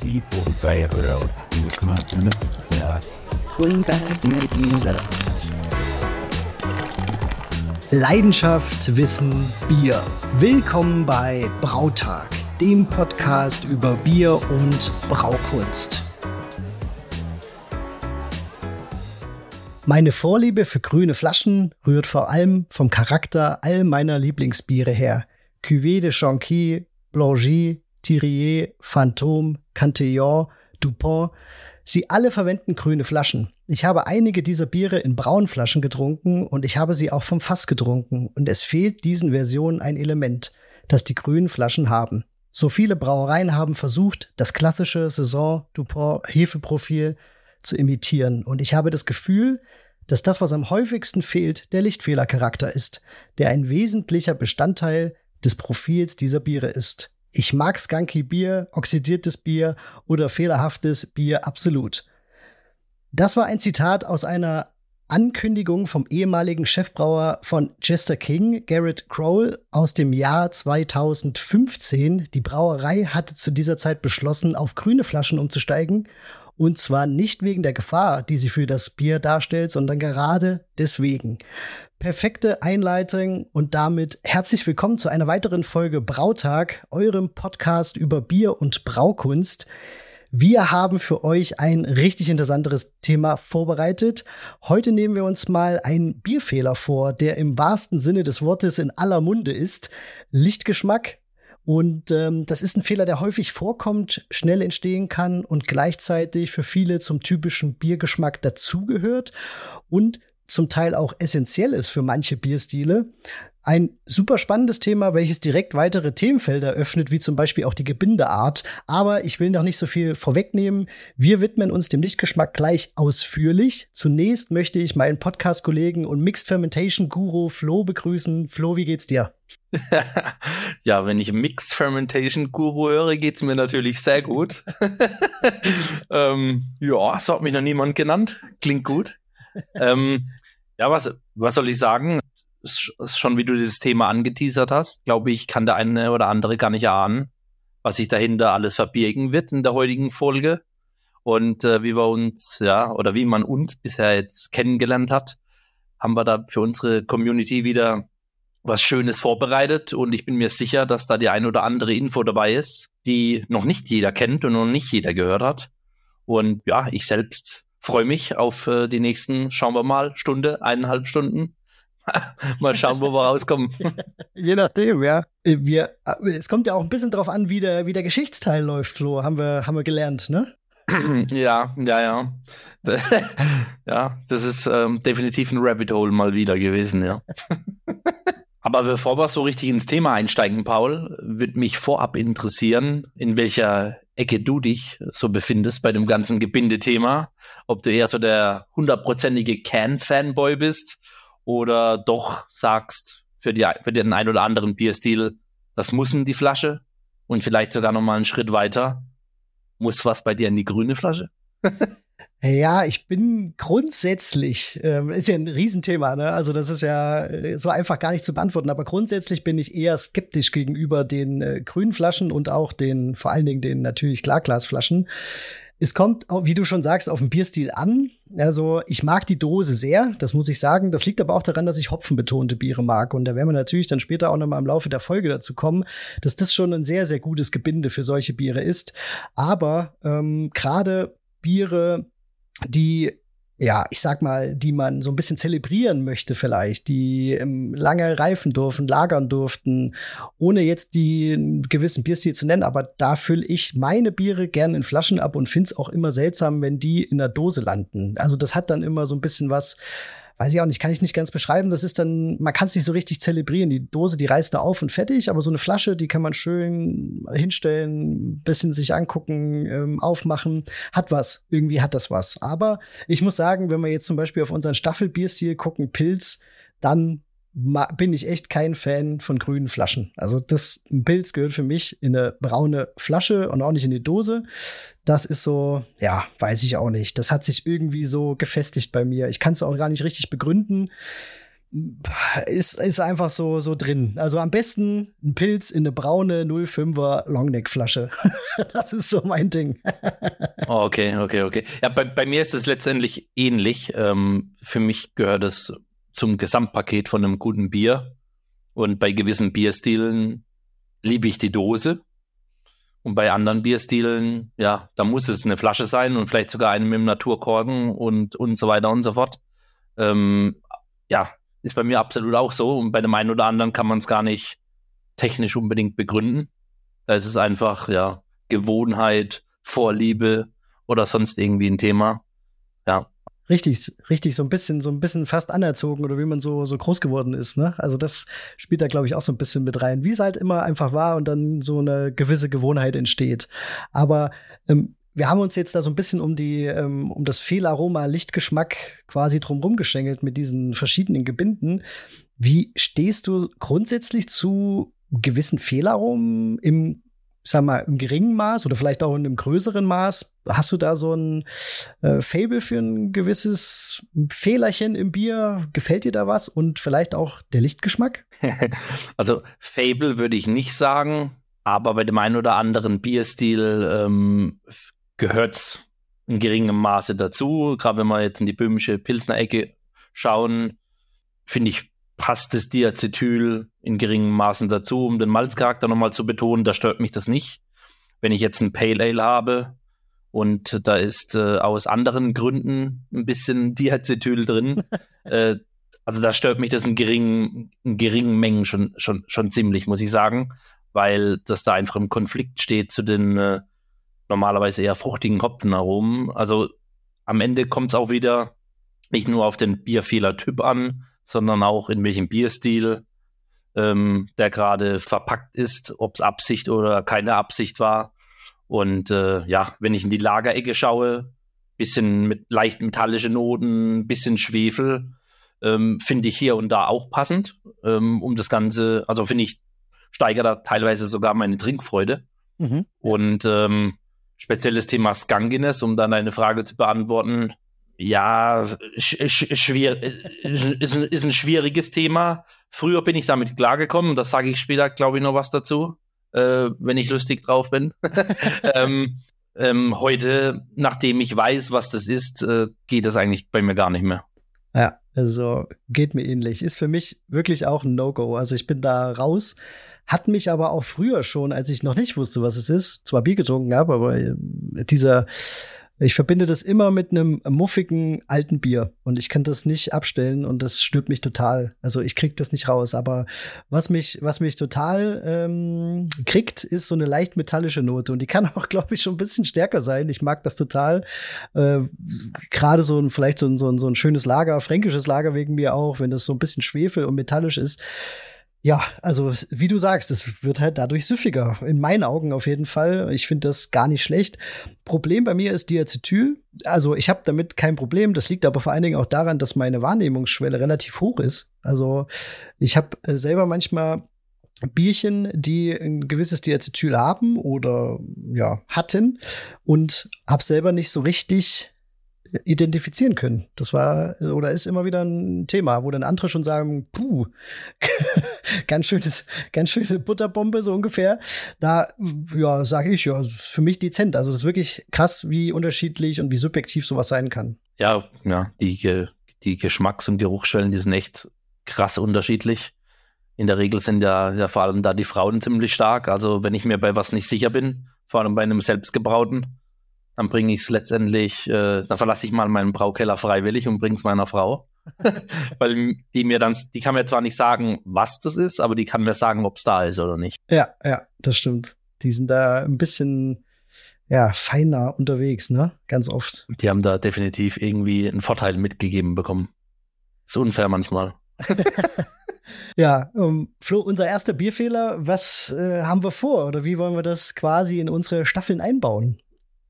people favorite. Ja. Leidenschaft, Wissen, Bier. Willkommen bei Brautag, dem Podcast über Bier und Braukunst. Meine Vorliebe für grüne Flaschen rührt vor allem vom Charakter all meiner Lieblingsbiere her. Cuvée de Chanqui, Blangy, Thirier, Phantom, Cantillon, Dupont. Sie alle verwenden grüne Flaschen. Ich habe einige dieser Biere in braunen Flaschen getrunken und ich habe sie auch vom Fass getrunken. Und es fehlt diesen Versionen ein Element, das die grünen Flaschen haben. So viele Brauereien haben versucht, das klassische Saison Dupont Hefeprofil zu imitieren. Und ich habe das Gefühl, dass das, was am häufigsten fehlt, der Lichtfehlercharakter ist, der ein wesentlicher Bestandteil des Profils dieser Biere ist. Ich mag Skunky Bier, oxidiertes Bier oder fehlerhaftes Bier absolut. Das war ein Zitat aus einer Ankündigung vom ehemaligen Chefbrauer von Chester King, Garrett Crowell, aus dem Jahr 2015. Die Brauerei hatte zu dieser Zeit beschlossen, auf grüne Flaschen umzusteigen und zwar nicht wegen der Gefahr, die sie für das Bier darstellt, sondern gerade deswegen. Perfekte Einleitung und damit herzlich willkommen zu einer weiteren Folge Brautag, eurem Podcast über Bier und Braukunst. Wir haben für euch ein richtig interessantes Thema vorbereitet. Heute nehmen wir uns mal einen Bierfehler vor, der im wahrsten Sinne des Wortes in aller Munde ist. Lichtgeschmack, und ähm, das ist ein Fehler, der häufig vorkommt, schnell entstehen kann und gleichzeitig für viele zum typischen Biergeschmack dazugehört und zum Teil auch essentiell ist für manche Bierstile. Ein super spannendes Thema, welches direkt weitere Themenfelder öffnet, wie zum Beispiel auch die Gebindeart. Aber ich will noch nicht so viel vorwegnehmen. Wir widmen uns dem Lichtgeschmack gleich ausführlich. Zunächst möchte ich meinen Podcast-Kollegen und Mixed Fermentation Guru Flo begrüßen. Flo, wie geht's dir? ja, wenn ich Mixed Fermentation Guru höre, geht's mir natürlich sehr gut. ähm, ja, so hat mich noch niemand genannt. Klingt gut. Ähm, ja, was, was soll ich sagen? schon wie du dieses Thema angeteasert hast, glaube ich, kann der eine oder andere gar nicht ahnen, was sich dahinter alles verbirgen wird in der heutigen Folge. Und äh, wie wir uns, ja, oder wie man uns bisher jetzt kennengelernt hat, haben wir da für unsere Community wieder was Schönes vorbereitet. Und ich bin mir sicher, dass da die ein oder andere Info dabei ist, die noch nicht jeder kennt und noch nicht jeder gehört hat. Und ja, ich selbst freue mich auf äh, die nächsten, schauen wir mal, Stunde, eineinhalb Stunden Mal schauen, wo wir rauskommen. Je nachdem, ja. Wir, es kommt ja auch ein bisschen drauf an, wie der, wie der Geschichtsteil läuft, Flo. Haben wir, haben wir gelernt, ne? ja, ja, ja. ja, das ist ähm, definitiv ein Rabbit Hole mal wieder gewesen, ja. Aber bevor wir so richtig ins Thema einsteigen, Paul, würde mich vorab interessieren, in welcher Ecke du dich so befindest bei dem ganzen Gebindethema. Ob du eher so der hundertprozentige Can-Fanboy bist oder doch sagst für, die, für den einen oder anderen Bierstil, das muss in die Flasche und vielleicht sogar noch mal einen Schritt weiter, muss was bei dir in die grüne Flasche? Ja, ich bin grundsätzlich, äh, ist ja ein Riesenthema, ne? Also das ist ja äh, so einfach gar nicht zu beantworten, aber grundsätzlich bin ich eher skeptisch gegenüber den äh, grünen Flaschen und auch den, vor allen Dingen den natürlich Klarglasflaschen. Es kommt, wie du schon sagst, auf den Bierstil an. Also ich mag die Dose sehr, das muss ich sagen. Das liegt aber auch daran, dass ich hopfenbetonte Biere mag. Und da werden wir natürlich dann später auch noch mal im Laufe der Folge dazu kommen, dass das schon ein sehr, sehr gutes Gebinde für solche Biere ist. Aber ähm, gerade Biere, die ja, ich sag mal, die man so ein bisschen zelebrieren möchte vielleicht, die ähm, lange reifen durften, lagern durften, ohne jetzt die gewissen Bierstil zu nennen, aber da fülle ich meine Biere gerne in Flaschen ab und finde es auch immer seltsam, wenn die in der Dose landen. Also das hat dann immer so ein bisschen was, weiß ich auch nicht, kann ich nicht ganz beschreiben. Das ist dann, man kann es nicht so richtig zelebrieren. Die Dose, die reißt da auf und fertig, aber so eine Flasche, die kann man schön hinstellen, bisschen sich angucken, ähm, aufmachen, hat was. Irgendwie hat das was. Aber ich muss sagen, wenn wir jetzt zum Beispiel auf unseren Staffelbierstil gucken, Pilz, dann bin ich echt kein Fan von grünen Flaschen. Also das ein Pilz gehört für mich in eine braune Flasche und auch nicht in die Dose. Das ist so, ja, weiß ich auch nicht. Das hat sich irgendwie so gefestigt bei mir. Ich kann es auch gar nicht richtig begründen. ist, ist einfach so, so drin. Also am besten ein Pilz in eine braune 05er Longneck-Flasche. das ist so mein Ding. oh, okay, okay, okay. Ja, bei, bei mir ist es letztendlich ähnlich. Ähm, für mich gehört es zum Gesamtpaket von einem guten Bier. Und bei gewissen Bierstilen liebe ich die Dose. Und bei anderen Bierstilen, ja, da muss es eine Flasche sein und vielleicht sogar eine mit dem Naturkorken und, und so weiter und so fort. Ähm, ja, ist bei mir absolut auch so. Und bei dem einen oder anderen kann man es gar nicht technisch unbedingt begründen. Da ist es einfach, ja, Gewohnheit, Vorliebe oder sonst irgendwie ein Thema. Ja. Richtig, richtig, so ein bisschen, so ein bisschen fast anerzogen oder wie man so, so groß geworden ist, ne? Also das spielt da, glaube ich, auch so ein bisschen mit rein, wie es halt immer einfach war und dann so eine gewisse Gewohnheit entsteht. Aber ähm, wir haben uns jetzt da so ein bisschen um die, ähm, um das Fehlaroma Lichtgeschmack quasi drumherum geschengelt mit diesen verschiedenen Gebinden. Wie stehst du grundsätzlich zu gewissen Fehlaromen im, sag mal, im geringen Maß oder vielleicht auch in einem größeren Maß? Hast du da so ein äh, Fable für ein gewisses Fehlerchen im Bier? Gefällt dir da was? Und vielleicht auch der Lichtgeschmack? Also Fable würde ich nicht sagen, aber bei dem einen oder anderen Bierstil ähm, gehört es in geringem Maße dazu. Gerade wenn wir jetzt in die böhmische Pilsner-Ecke schauen, finde ich, passt das Diacetyl in geringem Maßen dazu, um den Malzcharakter nochmal zu betonen. Da stört mich das nicht. Wenn ich jetzt ein Pale Ale habe und da ist äh, aus anderen Gründen ein bisschen Diacetyl drin, äh, also da stört mich das in geringen, in geringen Mengen schon, schon, schon ziemlich, muss ich sagen, weil das da einfach im Konflikt steht zu den äh, normalerweise eher fruchtigen Hopfenaromen. Also am Ende kommt es auch wieder nicht nur auf den Bierfehler-Typ an, sondern auch in welchem Bierstil ähm, der gerade verpackt ist, ob es Absicht oder keine Absicht war. Und äh, ja, wenn ich in die Lagerecke schaue, bisschen mit leicht metallische Noten, bisschen Schwefel, ähm, finde ich hier und da auch passend, ähm, um das Ganze, also finde ich, steigert da teilweise sogar meine Trinkfreude. Mhm. Und ähm, spezielles Thema Skanginess, um dann eine Frage zu beantworten. Ja, sch sch schwer, ist, ein, ist ein schwieriges Thema. Früher bin ich damit klargekommen, das sage ich später, glaube ich, noch was dazu, äh, wenn ich lustig drauf bin. ähm, ähm, heute, nachdem ich weiß, was das ist, äh, geht das eigentlich bei mir gar nicht mehr. Ja, also geht mir ähnlich. Ist für mich wirklich auch ein No-Go. Also ich bin da raus. Hat mich aber auch früher schon, als ich noch nicht wusste, was es ist, zwar Bier getrunken habe, aber äh, dieser, ich verbinde das immer mit einem muffigen alten Bier und ich kann das nicht abstellen und das stört mich total. Also ich krieg das nicht raus. Aber was mich, was mich total ähm, kriegt, ist so eine leicht metallische Note und die kann auch, glaube ich, schon ein bisschen stärker sein. Ich mag das total. Äh, Gerade so ein, vielleicht so ein, so ein, so ein schönes Lager, fränkisches Lager wegen mir auch, wenn das so ein bisschen Schwefel und metallisch ist ja, also wie du sagst, es wird halt dadurch süffiger. In meinen Augen auf jeden Fall. Ich finde das gar nicht schlecht. Problem bei mir ist Diacetyl. Also ich habe damit kein Problem. Das liegt aber vor allen Dingen auch daran, dass meine Wahrnehmungsschwelle relativ hoch ist. Also ich habe äh, selber manchmal Bierchen, die ein gewisses Diacetyl haben oder ja hatten und habe selber nicht so richtig identifizieren können. Das war oder ist immer wieder ein Thema, wo dann andere schon sagen, puh, ganz schönes, ganz schöne Butterbombe so ungefähr. Da ja, sage ich ja, für mich dezent. Also das ist wirklich krass, wie unterschiedlich und wie subjektiv sowas sein kann. Ja, ja, die die Geschmacks- und Geruchsschwellen, die sind echt krass unterschiedlich. In der Regel sind ja, ja vor allem da die Frauen ziemlich stark. Also wenn ich mir bei was nicht sicher bin, vor allem bei einem selbstgebrauten, dann bringe ich es letztendlich, äh, dann verlasse ich mal meinen Braukeller freiwillig und bringe es meiner Frau. Weil die mir dann, die kann mir zwar nicht sagen, was das ist, aber die kann mir sagen, ob es da ist oder nicht. Ja, ja, das stimmt. Die sind da ein bisschen ja, feiner unterwegs, ne? Ganz oft. Die haben da definitiv irgendwie einen Vorteil mitgegeben bekommen. Ist unfair manchmal. ja, um, ähm, Flo, unser erster Bierfehler, was äh, haben wir vor oder wie wollen wir das quasi in unsere Staffeln einbauen?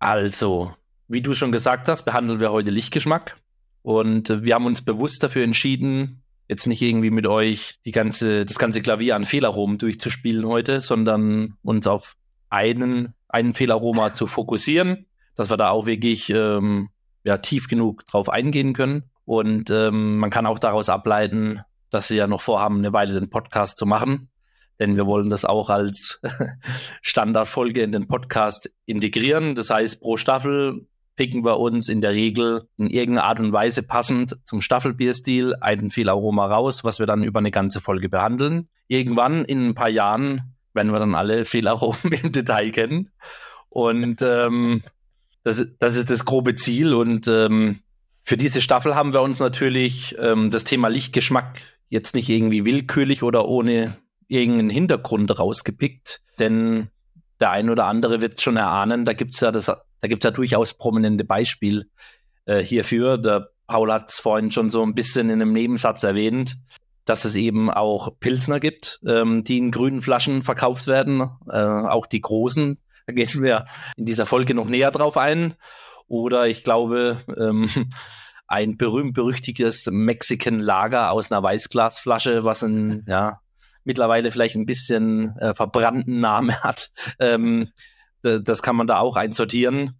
Also, wie du schon gesagt hast, behandeln wir heute Lichtgeschmack. Und äh, wir haben uns bewusst dafür entschieden, jetzt nicht irgendwie mit euch die ganze, das ganze Klavier an Fehlaromen durchzuspielen heute, sondern uns auf einen, einen Fehlaroma zu fokussieren, dass wir da auch wirklich ähm, ja, tief genug drauf eingehen können. Und ähm, man kann auch daraus ableiten, dass wir ja noch vorhaben, eine Weile den Podcast zu machen. Denn wir wollen das auch als Standardfolge in den Podcast integrieren. Das heißt, pro Staffel picken wir uns in der Regel in irgendeiner Art und Weise passend zum Staffelbierstil einen viel Aroma raus, was wir dann über eine ganze Folge behandeln. Irgendwann in ein paar Jahren werden wir dann alle Fehlaromen im Detail kennen. Und ähm, das, das ist das grobe Ziel. Und ähm, für diese Staffel haben wir uns natürlich ähm, das Thema Lichtgeschmack jetzt nicht irgendwie willkürlich oder ohne irgendeinen Hintergrund rausgepickt. Denn der ein oder andere wird schon erahnen, da gibt es ja das, da gibt's ja durchaus prominente Beispiele äh, hierfür. Der Paul hat es vorhin schon so ein bisschen in einem Nebensatz erwähnt, dass es eben auch Pilsner gibt, ähm, die in grünen Flaschen verkauft werden, äh, auch die großen. Da gehen wir in dieser Folge noch näher drauf ein. Oder ich glaube, ähm, ein berühmt-berüchtigtes Mexican Lager aus einer Weißglasflasche, was ein, ja, mittlerweile vielleicht ein bisschen äh, verbrannten Name hat. Ähm, das kann man da auch einsortieren.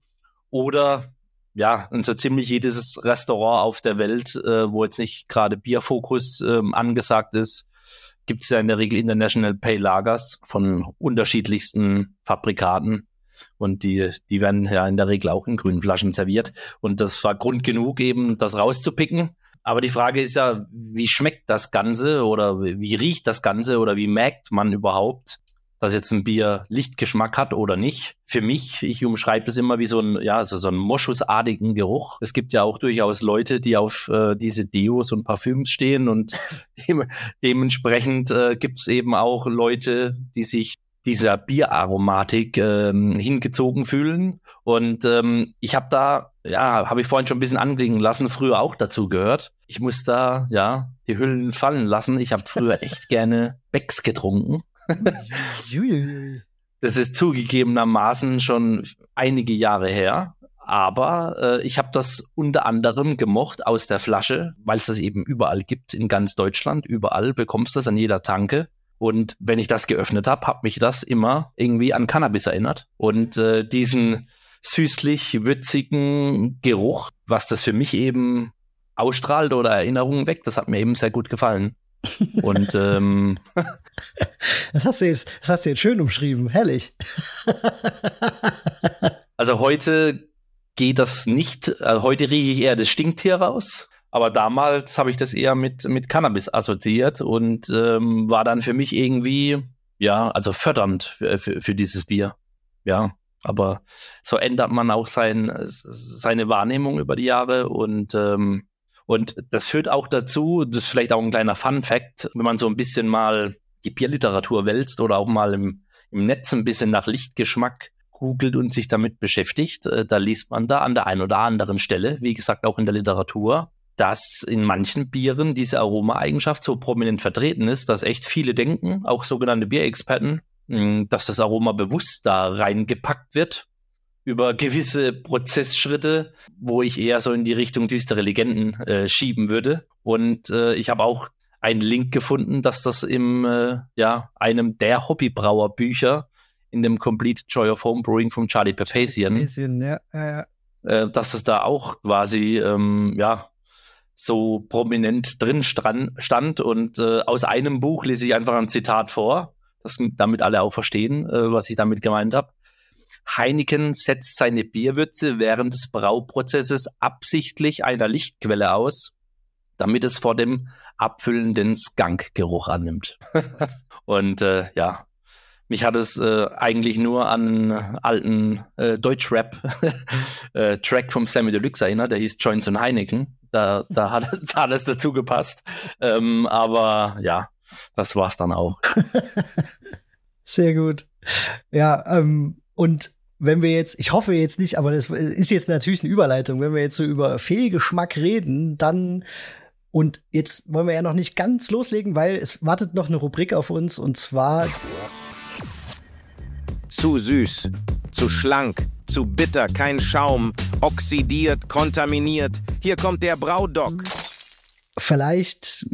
Oder ja, und so ziemlich jedes Restaurant auf der Welt, äh, wo jetzt nicht gerade Bierfokus ähm, angesagt ist, gibt es ja in der Regel International Pay Lagers von unterschiedlichsten Fabrikaten. Und die, die werden ja in der Regel auch in grünen Flaschen serviert. Und das war Grund genug, eben das rauszupicken. Aber die Frage ist ja, wie schmeckt das Ganze oder wie riecht das Ganze oder wie merkt man überhaupt, dass jetzt ein Bier Lichtgeschmack hat oder nicht. Für mich, ich umschreibe es immer wie so ein, ja, also so einen moschusartigen Geruch. Es gibt ja auch durchaus Leute, die auf äh, diese Deos und Parfüms stehen und de dementsprechend äh, gibt es eben auch Leute, die sich dieser Bieraromatik ähm, hingezogen fühlen. Und ähm, ich habe da, ja, habe ich vorhin schon ein bisschen anklingen lassen, früher auch dazu gehört. Ich muss da, ja, die Hüllen fallen lassen. Ich habe früher echt gerne Becks getrunken. das ist zugegebenermaßen schon einige Jahre her. Aber äh, ich habe das unter anderem gemocht aus der Flasche, weil es das eben überall gibt in ganz Deutschland. Überall bekommst du das an jeder Tanke. Und wenn ich das geöffnet habe, hat mich das immer irgendwie an Cannabis erinnert. Und äh, diesen süßlich würzigen Geruch, was das für mich eben ausstrahlt oder Erinnerungen weckt, das hat mir eben sehr gut gefallen. Und ähm, das, hast du jetzt, das hast du jetzt schön umschrieben, herrlich. also heute geht das nicht. Also heute rieche ich eher das Stinktier raus. Aber damals habe ich das eher mit, mit Cannabis assoziiert und ähm, war dann für mich irgendwie, ja, also fördernd für, für, für dieses Bier. Ja, aber so ändert man auch sein, seine Wahrnehmung über die Jahre und ähm, und das führt auch dazu, das ist vielleicht auch ein kleiner Fun Fact, wenn man so ein bisschen mal die Bierliteratur wälzt oder auch mal im, im Netz ein bisschen nach Lichtgeschmack googelt und sich damit beschäftigt, äh, da liest man da an der einen oder anderen Stelle, wie gesagt auch in der Literatur, dass in manchen Bieren diese Aromaeigenschaft so prominent vertreten ist, dass echt viele denken, auch sogenannte Bierexperten, dass das Aroma bewusst da reingepackt wird über gewisse Prozessschritte, wo ich eher so in die Richtung düstere Legenden äh, schieben würde. Und äh, ich habe auch einen Link gefunden, dass das im äh, ja einem der Hobbybrauerbücher in dem Complete Joy of Homebrewing von Charlie Papazian, ja, ja. Äh, dass es da auch quasi ähm, ja so prominent drin stand. Und äh, aus einem Buch lese ich einfach ein Zitat vor, dass damit alle auch verstehen, äh, was ich damit gemeint habe. Heineken setzt seine Bierwürze während des Brauprozesses absichtlich einer Lichtquelle aus, damit es vor dem abfüllenden Skunkgeruch annimmt. Und äh, ja, mich hat es äh, eigentlich nur an alten äh, Deutschrap-Track äh, vom Sammy Deluxe erinnert, der hieß Joints und Heineken. Da, da, hat, da hat es dazu gepasst. Ähm, aber ja, das war's dann auch. Sehr gut. Ja, ähm, und wenn wir jetzt, ich hoffe jetzt nicht, aber das ist jetzt natürlich eine Überleitung, wenn wir jetzt so über Fehlgeschmack reden, dann und jetzt wollen wir ja noch nicht ganz loslegen, weil es wartet noch eine Rubrik auf uns und zwar zu süß, zu schlank, zu bitter, kein Schaum, oxidiert, kontaminiert. Hier kommt der Braudoc. Vielleicht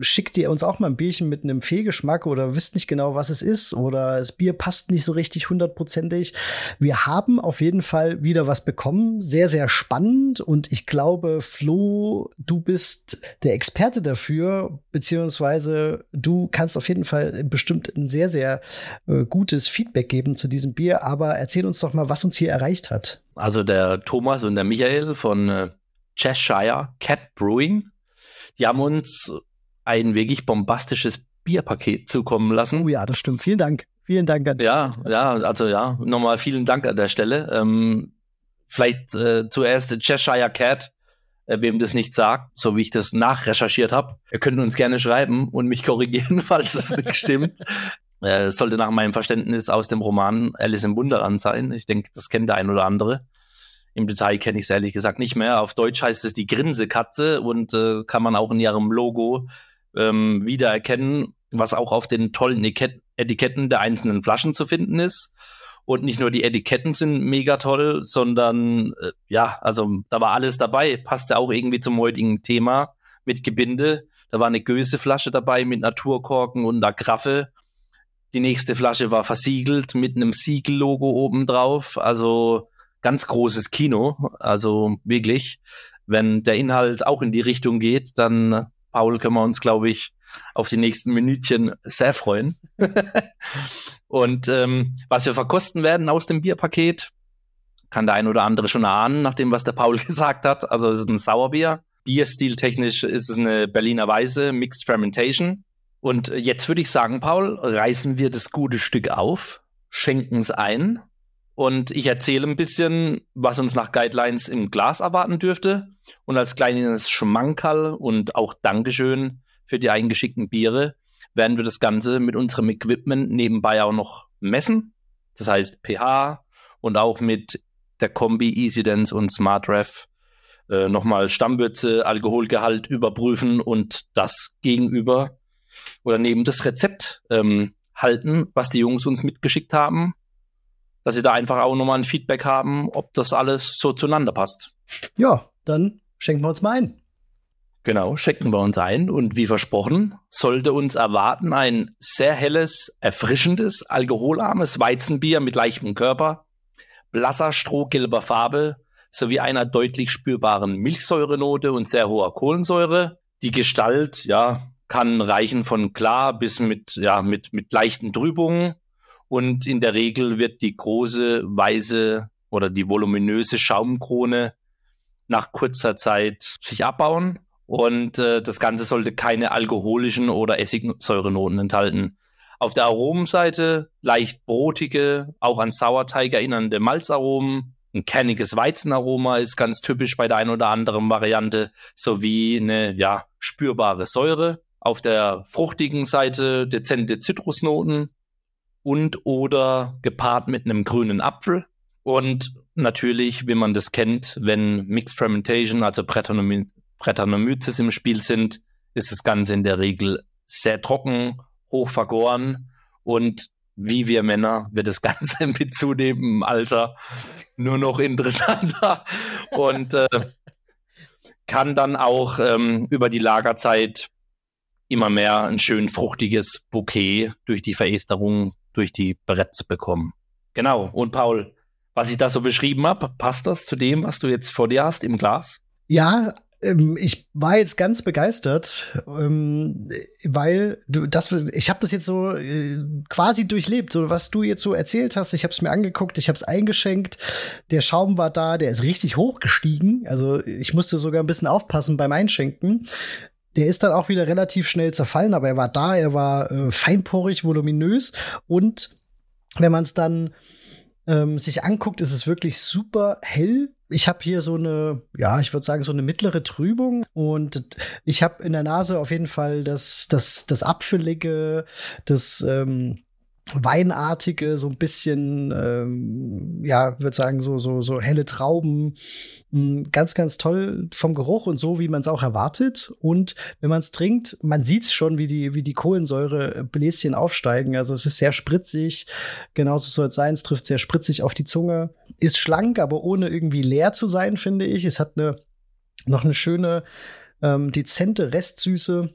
schickt ihr uns auch mal ein Bierchen mit einem Fehlgeschmack oder wisst nicht genau, was es ist oder das Bier passt nicht so richtig hundertprozentig. Wir haben auf jeden Fall wieder was bekommen. Sehr, sehr spannend und ich glaube, Flo, du bist der Experte dafür, beziehungsweise du kannst auf jeden Fall bestimmt ein sehr, sehr äh, gutes Feedback geben zu diesem Bier. Aber erzähl uns doch mal, was uns hier erreicht hat. Also der Thomas und der Michael von äh, Cheshire Cat Brewing die haben uns ein wirklich bombastisches Bierpaket zukommen lassen. Oh ja, das stimmt. Vielen Dank. Vielen Dank an Ja, ja, also ja, nochmal vielen Dank an der Stelle. Ähm, vielleicht äh, zuerst Cheshire Cat, äh, wem das nicht sagt, so wie ich das nachrecherchiert habe. Ihr könnt uns gerne schreiben und mich korrigieren, falls es nicht stimmt. Äh, sollte nach meinem Verständnis aus dem Roman Alice im Wunderland sein. Ich denke, das kennt der ein oder andere. Im Detail kenne ich es ehrlich gesagt nicht mehr. Auf Deutsch heißt es die Grinsekatze und äh, kann man auch in ihrem Logo ähm, wiedererkennen, was auch auf den tollen Etiketten der einzelnen Flaschen zu finden ist. Und nicht nur die Etiketten sind mega toll, sondern äh, ja, also da war alles dabei. Passt ja auch irgendwie zum heutigen Thema mit Gebinde. Da war eine Göseflasche dabei mit Naturkorken und einer Graffe. Die nächste Flasche war versiegelt mit einem Siegellogo oben drauf. Also ganz großes Kino. Also wirklich, wenn der Inhalt auch in die Richtung geht, dann, Paul, können wir uns, glaube ich, auf die nächsten Minütchen sehr freuen. und ähm, was wir verkosten werden aus dem Bierpaket, kann der ein oder andere schon erahnen, nach dem, was der Paul gesagt hat. Also es ist ein Sauerbier. Bierstiltechnisch ist es eine Berliner Weise, Mixed Fermentation. Und jetzt würde ich sagen, Paul, reißen wir das gute Stück auf, schenken es ein und ich erzähle ein bisschen, was uns nach Guidelines im Glas erwarten dürfte. Und als kleines Schmankerl und auch Dankeschön für die eingeschickten Biere werden wir das Ganze mit unserem Equipment nebenbei auch noch messen. Das heißt pH und auch mit der Kombi EasyDance und SmartRef äh, nochmal Stammwürze, Alkoholgehalt überprüfen und das gegenüber oder neben das Rezept ähm, halten, was die Jungs uns mitgeschickt haben dass sie da einfach auch nochmal ein Feedback haben, ob das alles so zueinander passt. Ja, dann schenken wir uns mal ein. Genau, schenken wir uns ein und wie versprochen, sollte uns erwarten ein sehr helles, erfrischendes, alkoholarmes Weizenbier mit leichtem Körper, blasser, strohgelber Farbe sowie einer deutlich spürbaren Milchsäurenote und sehr hoher Kohlensäure. Die Gestalt, ja, kann reichen von klar bis mit, ja, mit, mit leichten Trübungen und in der Regel wird die große, weiße oder die voluminöse Schaumkrone nach kurzer Zeit sich abbauen. Und äh, das Ganze sollte keine alkoholischen oder Essigsäurenoten enthalten. Auf der Aromenseite leicht brotige, auch an Sauerteig erinnernde Malzaromen. Ein kerniges Weizenaroma ist ganz typisch bei der einen oder anderen Variante, sowie eine ja, spürbare Säure. Auf der fruchtigen Seite dezente Zitrusnoten, und oder gepaart mit einem grünen Apfel. Und natürlich, wie man das kennt, wenn Mixed Fermentation, also Brettanomyces im Spiel sind, ist das Ganze in der Regel sehr trocken, hoch vergoren und wie wir Männer wird das Ganze mit zunehmendem Alter nur noch interessanter und äh, kann dann auch ähm, über die Lagerzeit immer mehr ein schön fruchtiges Bouquet durch die Veresterung durch die Bretts bekommen. Genau. Und Paul, was ich da so beschrieben habe, passt das zu dem, was du jetzt vor dir hast im Glas? Ja, ähm, ich war jetzt ganz begeistert, ähm, weil du das ich habe das jetzt so äh, quasi durchlebt, so was du jetzt so erzählt hast, ich habe es mir angeguckt, ich habe es eingeschenkt. Der Schaum war da, der ist richtig hochgestiegen, also ich musste sogar ein bisschen aufpassen beim Einschenken. Der ist dann auch wieder relativ schnell zerfallen, aber er war da, er war äh, feinporig, voluminös und wenn man es dann ähm, sich anguckt, ist es wirklich super hell. Ich habe hier so eine, ja, ich würde sagen, so eine mittlere Trübung und ich habe in der Nase auf jeden Fall das, das, das Apfelige, das ähm, Weinartige, so ein bisschen, ähm, ja, würde sagen, so, so, so helle Trauben. Ganz, ganz toll vom Geruch und so, wie man es auch erwartet. Und wenn man es trinkt, man sieht es schon, wie die, wie die Kohlensäurebläschen aufsteigen. Also es ist sehr spritzig. Genauso soll es sein. Es trifft sehr spritzig auf die Zunge. Ist schlank, aber ohne irgendwie leer zu sein, finde ich. Es hat eine, noch eine schöne, Ähm, dezente Restsüße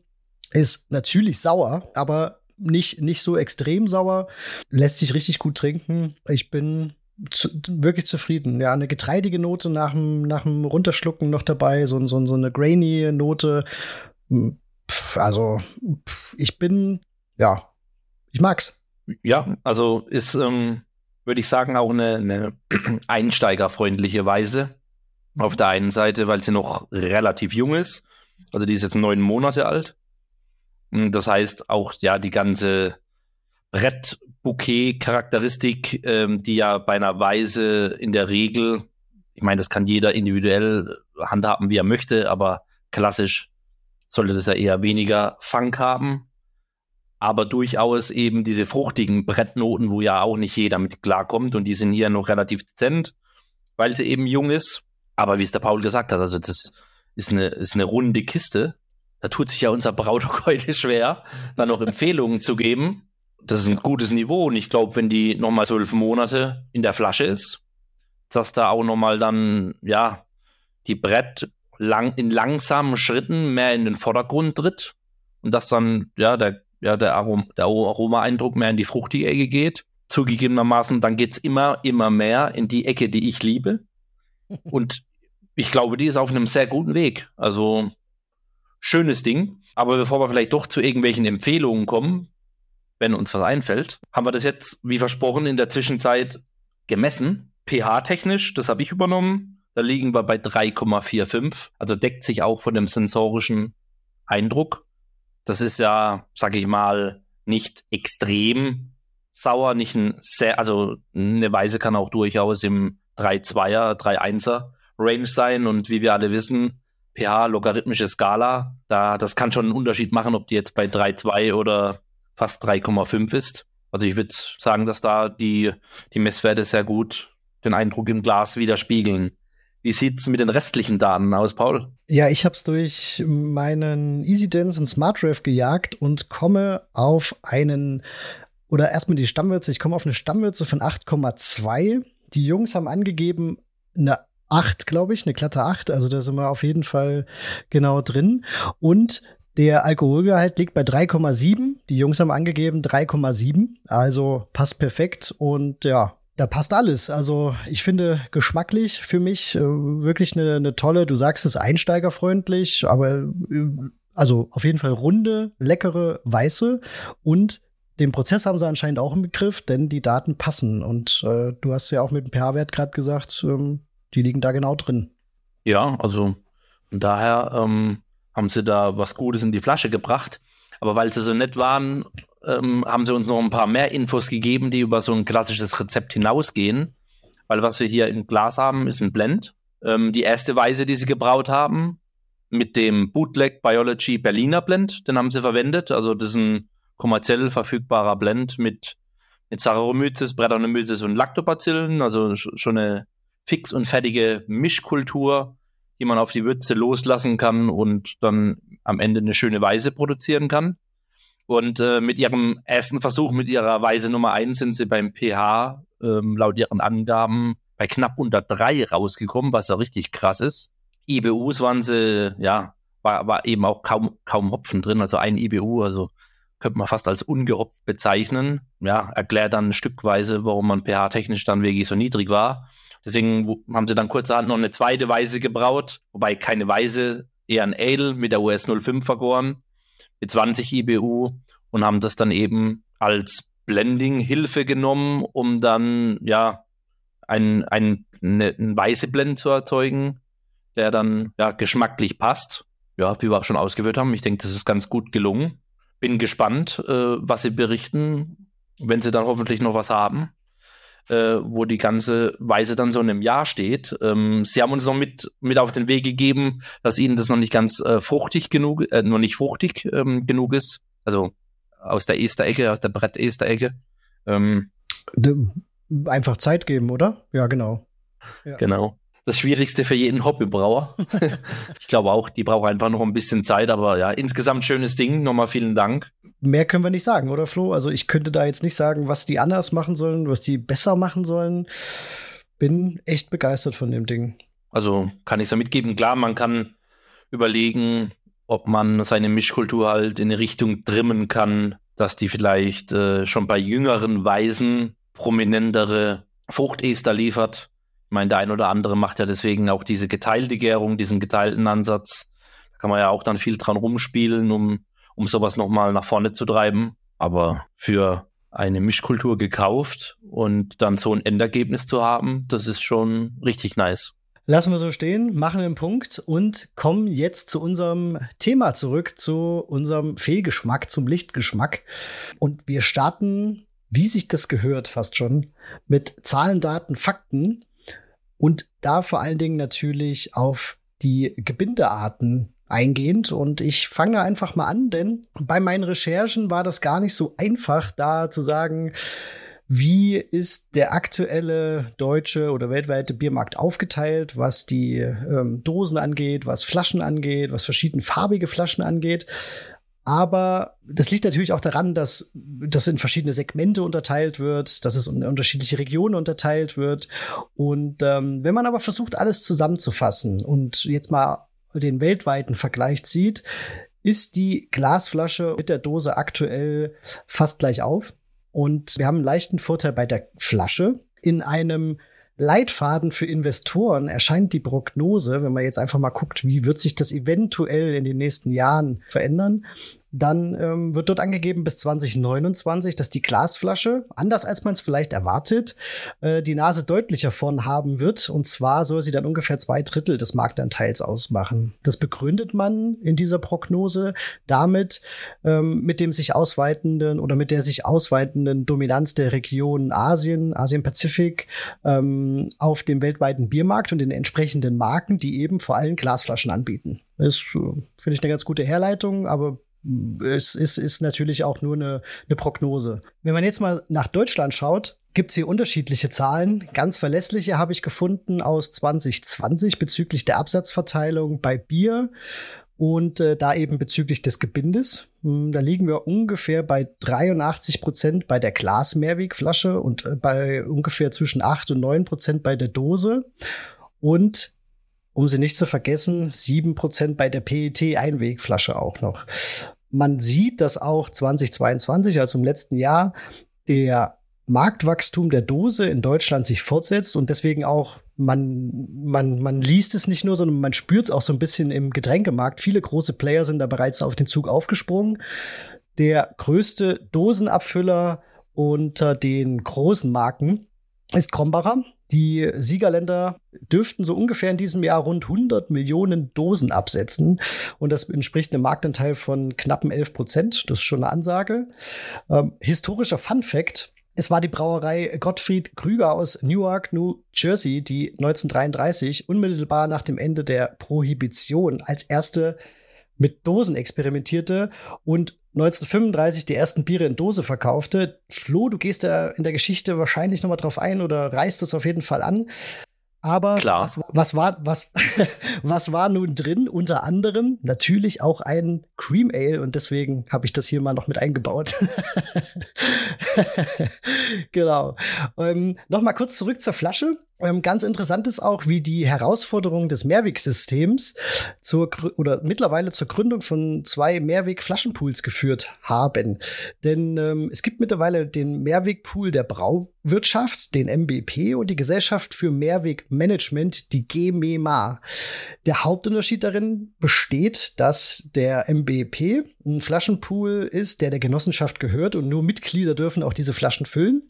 ist natürlich sauer, aber nicht, nicht so extrem sauer. Lässt sich richtig gut trinken. Ich bin zu, wirklich zufrieden. Ja, eine getreidige Note nach dem, nach dem Runterschlucken noch dabei, so, so, so eine grainy Note. Pff, also, pff, ich bin, ja, ich mag's. Ja, also ist, ähm, würde ich sagen, auch eine, eine einsteigerfreundliche Weise. Auf der einen Seite, weil sie noch relativ jung ist. Also die ist jetzt neun Monate alt. Das heißt, auch ja, die ganze Brettbouquet-Charakteristik, ähm, die ja bei einer Weise in der Regel, ich meine, das kann jeder individuell handhaben, wie er möchte, aber klassisch sollte das ja eher weniger Funk haben. Aber durchaus eben diese fruchtigen Brettnoten, wo ja auch nicht jeder mit klarkommt und die sind hier noch relativ dezent, weil sie eben jung ist. Aber wie es der Paul gesagt hat, also das ist eine, ist eine runde Kiste da tut sich ja unser Brautog heute schwer, da noch Empfehlungen zu geben. Das ist ein gutes Niveau und ich glaube, wenn die nochmal zwölf Monate in der Flasche ist, dass da auch nochmal dann, ja, die Brett lang, in langsamen Schritten mehr in den Vordergrund tritt und dass dann, ja, der, ja, der, Arom, der Aroma-Eindruck mehr in die fruchtige Ecke geht. Zugegebenermaßen, dann geht es immer, immer mehr in die Ecke, die ich liebe. Und ich glaube, die ist auf einem sehr guten Weg. Also schönes Ding. Aber bevor wir vielleicht doch zu irgendwelchen Empfehlungen kommen, wenn uns was einfällt, haben wir das jetzt, wie versprochen, in der Zwischenzeit gemessen. pH-technisch, das habe ich übernommen. Da liegen wir bei 3,45. Also deckt sich auch von dem sensorischen Eindruck. Das ist ja, sag ich mal, nicht extrem sauer, nicht ein sehr, also eine Weise kann auch durchaus im 3,2er, 3,1er Range sein. Und wie wir alle wissen, pH, logarithmische Skala, da, das kann schon einen Unterschied machen, ob die jetzt bei 3,2 oder fast 3,5 ist. Also ich würde sagen, dass da die, die Messwerte sehr gut den Eindruck im Glas widerspiegeln. Wie sieht es mit den restlichen Daten aus, Paul? Ja, ich habe es durch meinen EasyDance und SmartRev gejagt und komme auf einen, oder erstmal die Stammwürze, ich komme auf eine Stammwürze von 8,2. Die Jungs haben angegeben, eine 8, glaube ich, eine glatte 8. Also da sind wir auf jeden Fall genau drin. Und der Alkoholgehalt liegt bei 3,7. Die Jungs haben angegeben 3,7. Also passt perfekt. Und ja, da passt alles. Also ich finde geschmacklich für mich äh, wirklich eine, eine tolle, du sagst es einsteigerfreundlich, aber äh, also auf jeden Fall runde, leckere, weiße und den Prozess haben sie anscheinend auch im Begriff, denn die Daten passen. Und äh, du hast ja auch mit dem pH-Wert gerade gesagt, ähm, die liegen da genau drin. Ja, also von daher ähm, haben sie da was Gutes in die Flasche gebracht. Aber weil sie so nett waren, ähm, haben sie uns noch ein paar mehr Infos gegeben, die über so ein klassisches Rezept hinausgehen. Weil was wir hier im Glas haben, ist ein Blend. Ähm, die erste Weise, die sie gebraut haben, mit dem Bootleg Biology Berliner Blend, den haben sie verwendet. Also das ist ein kommerziell verfügbarer Blend mit, mit Saccharomyces, Brettanomyces und Lactobacillen, also schon eine fix und fertige Mischkultur, die man auf die Würze loslassen kann und dann am Ende eine schöne Weise produzieren kann. Und äh, mit ihrem ersten Versuch, mit ihrer Weise Nummer 1, sind sie beim pH ähm, laut ihren Angaben bei knapp unter 3 rausgekommen, was ja richtig krass ist. IBUs waren sie, ja, war, war eben auch kaum, kaum Hopfen drin, also ein IBU, also könnte man fast als ungehopft bezeichnen. Ja, erklärt dann stückweise, warum man pH-technisch dann wirklich so niedrig war. Deswegen haben sie dann kurzerhand noch eine zweite Weise gebraut, wobei keine Weise, eher ein Ale mit der US 05 vergoren, mit 20 IBU und haben das dann eben als Blending-Hilfe genommen, um dann ja ein, ein, eine, einen weiße Blend zu erzeugen, der dann ja geschmacklich passt. Ja, wie wir auch schon ausgeführt haben. Ich denke, das ist ganz gut gelungen. Bin gespannt, äh, was sie berichten, wenn sie dann hoffentlich noch was haben äh, wo die ganze Weise dann so in einem Jahr steht. Ähm, sie haben uns noch mit, mit auf den Weg gegeben, dass ihnen das noch nicht ganz äh, fruchtig genug, äh, noch nicht fruchtig ähm, genug ist. Also aus der Ester-Ecke, aus der Brett-Ester-Ecke. Ähm, Einfach Zeit geben, oder? Ja, genau. Ja. Genau. Das Schwierigste für jeden Hobbybrauer. ich glaube auch, die brauchen einfach noch ein bisschen Zeit, aber ja, insgesamt schönes Ding. Nochmal vielen Dank mehr können wir nicht sagen, oder Flo? Also ich könnte da jetzt nicht sagen, was die anders machen sollen, was die besser machen sollen. Bin echt begeistert von dem Ding. Also kann ich so mitgeben. Klar, man kann überlegen, ob man seine Mischkultur halt in eine Richtung trimmen kann, dass die vielleicht äh, schon bei jüngeren Weisen prominentere Fruchtester liefert. Meine, der ein oder andere macht ja deswegen auch diese geteilte Gärung, diesen geteilten Ansatz. Da kann man ja auch dann viel dran rumspielen, um, um sowas nochmal nach vorne zu treiben. Aber für eine Mischkultur gekauft und dann so ein Endergebnis zu haben, das ist schon richtig nice. Lassen wir so stehen, machen einen Punkt und kommen jetzt zu unserem Thema zurück, zu unserem Fehlgeschmack, zum Lichtgeschmack. Und wir starten, wie sich das gehört, fast schon, mit Zahlen, Daten, Fakten und da vor allen Dingen natürlich auf die Gebindearten eingehend. Und ich fange einfach mal an, denn bei meinen Recherchen war das gar nicht so einfach, da zu sagen, wie ist der aktuelle deutsche oder weltweite Biermarkt aufgeteilt, was die ähm, Dosen angeht, was Flaschen angeht, was verschiedene farbige Flaschen angeht? Aber das liegt natürlich auch daran, dass das in verschiedene Segmente unterteilt wird, dass es in unterschiedliche Regionen unterteilt wird. Und ähm, wenn man aber versucht, alles zusammenzufassen und jetzt mal den weltweiten Vergleich zieht, ist die Glasflasche mit der Dose aktuell fast gleich auf. Und wir haben einen leichten Vorteil bei der Flasche. In einem Leitfaden für Investoren erscheint die Prognose, wenn man jetzt einfach mal guckt, wie wird sich das eventuell in den nächsten Jahren verändern, dann ähm, wird dort angegeben bis 2029, dass die Glasflasche, anders als man es vielleicht erwartet, äh, die Nase deutlicher vorn haben wird. Und zwar soll sie dann ungefähr zwei Drittel des Marktanteils ausmachen. Das begründet man in dieser Prognose damit ähm, mit dem sich ausweitenden oder mit der sich ausweitenden Dominanz der Region Asien, Asien-Pazifik ähm, auf dem weltweiten Biermarkt und den entsprechenden Marken, die eben vor allem Glasflaschen anbieten. Das äh, finde ich, eine ganz gute Herleitung, aber es ist, ist natürlich auch nur eine, eine Prognose. Wenn man jetzt mal nach Deutschland schaut, gibt es hier unterschiedliche Zahlen. Ganz verlässliche habe ich gefunden aus 2020 bezüglich der Absatzverteilung bei Bier und äh, da eben bezüglich des Gebindes. Hm, da liegen wir ungefähr bei 83 Prozent bei der Glas-Mehrwegflasche und äh, bei ungefähr zwischen 8 und 9 Prozent bei der Dose. Und um sie nicht zu vergessen, sieben Prozent bei der PET-Einwegflasche auch noch. Man sieht, dass auch 2022, also im letzten Jahr, der Marktwachstum der Dose in Deutschland sich fortsetzt und deswegen auch man, man, man liest es nicht nur, sondern man spürt es auch so ein bisschen im Getränkemarkt. Viele große Player sind da bereits auf den Zug aufgesprungen. Der größte Dosenabfüller unter den großen Marken ist Krombacher. Die Siegerländer dürften so ungefähr in diesem Jahr rund 100 Millionen Dosen absetzen. Und das entspricht einem Marktanteil von knappen 11 Prozent. Das ist schon eine Ansage. Ähm, historischer Fun Fact. Es war die Brauerei Gottfried Krüger aus Newark, New Jersey, die 1933 unmittelbar nach dem Ende der Prohibition als erste mit Dosen experimentierte und 1935 die ersten Biere in Dose verkaufte. Flo, du gehst da in der Geschichte wahrscheinlich noch mal drauf ein oder reißt das auf jeden Fall an. Aber Klar. Was, was, war, was, was war nun drin? Unter anderem natürlich auch ein Cream Ale und deswegen habe ich das hier mal noch mit eingebaut. genau. Ähm, noch mal kurz zurück zur Flasche. Ähm, ganz interessant ist auch, wie die Herausforderungen des Mehrwegsystems zur oder mittlerweile zur Gründung von zwei Mehrweg-Flaschenpools geführt haben. Denn ähm, es gibt mittlerweile den Mehrwegpool der Brauwirtschaft, den MBP, und die Gesellschaft für Mehrwegmanagement, die GMEMA. Der Hauptunterschied darin besteht, dass der MBP ein Flaschenpool ist, der der Genossenschaft gehört und nur Mitglieder dürfen auch diese Flaschen füllen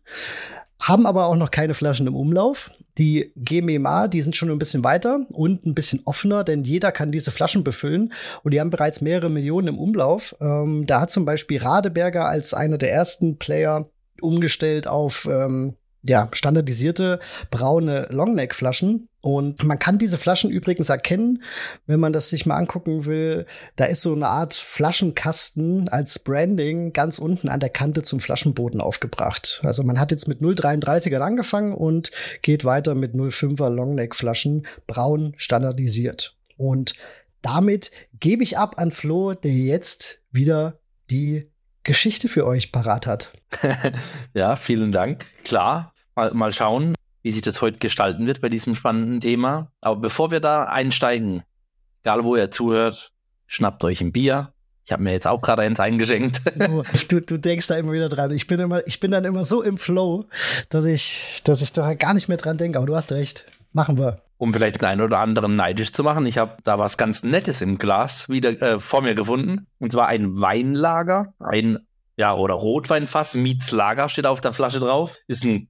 haben aber auch noch keine Flaschen im Umlauf. Die GMMA, die sind schon ein bisschen weiter und ein bisschen offener, denn jeder kann diese Flaschen befüllen und die haben bereits mehrere Millionen im Umlauf. Ähm, da hat zum Beispiel Radeberger als einer der ersten Player umgestellt auf ähm, ja, standardisierte braune Longneck-Flaschen. Und man kann diese Flaschen übrigens erkennen, wenn man das sich mal angucken will. Da ist so eine Art Flaschenkasten als Branding ganz unten an der Kante zum Flaschenboden aufgebracht. Also man hat jetzt mit 0,33ern angefangen und geht weiter mit 0,5er Longneck-Flaschen braun standardisiert. Und damit gebe ich ab an Flo, der jetzt wieder die Geschichte für euch parat hat. ja, vielen Dank. Klar, Mal, mal schauen, wie sich das heute gestalten wird bei diesem spannenden Thema. Aber bevor wir da einsteigen, egal wo ihr zuhört, schnappt euch ein Bier. Ich habe mir jetzt auch gerade eins eingeschenkt. Du, du denkst da immer wieder dran. Ich bin immer, ich bin dann immer so im Flow, dass ich, dass ich da gar nicht mehr dran denke. Aber du hast recht. Machen wir. Um vielleicht den einen oder anderen neidisch zu machen, ich habe da was ganz Nettes im Glas wieder äh, vor mir gefunden. Und zwar ein Weinlager, ein ja oder Rotweinfass, Miets Lager steht auf der Flasche drauf. Ist ein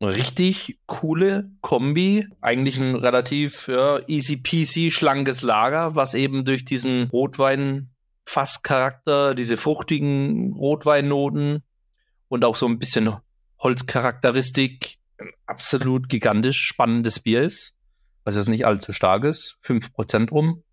richtig coole Kombi. Eigentlich ein relativ ja, easy peasy schlankes Lager, was eben durch diesen Rotwein Fasscharakter, diese fruchtigen Rotweinnoten und auch so ein bisschen Holzcharakteristik absolut gigantisch spannendes Bier ist. Was jetzt nicht allzu stark ist. 5% rum.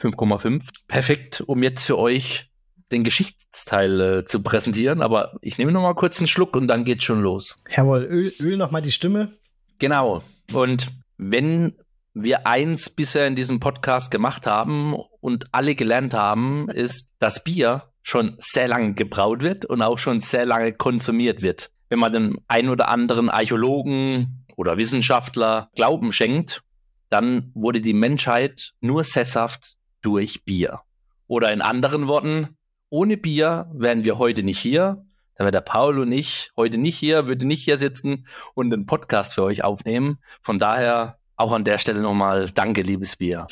5,5. Perfekt, um jetzt für euch den Geschichtsteil äh, zu präsentieren, aber ich nehme noch mal kurz einen Schluck und dann geht's schon los. Jawohl, Öl, Öl noch mal die Stimme. Genau. Und wenn wir eins bisher in diesem Podcast gemacht haben und alle gelernt haben, ist, dass Bier schon sehr lange gebraut wird und auch schon sehr lange konsumiert wird. Wenn man den ein oder anderen Archäologen oder Wissenschaftler Glauben schenkt, dann wurde die Menschheit nur sesshaft durch Bier. Oder in anderen Worten, ohne Bier wären wir heute nicht hier. Da wäre der Paul und ich heute nicht hier, würde nicht hier sitzen und einen Podcast für euch aufnehmen. Von daher auch an der Stelle nochmal Danke, liebes Bier.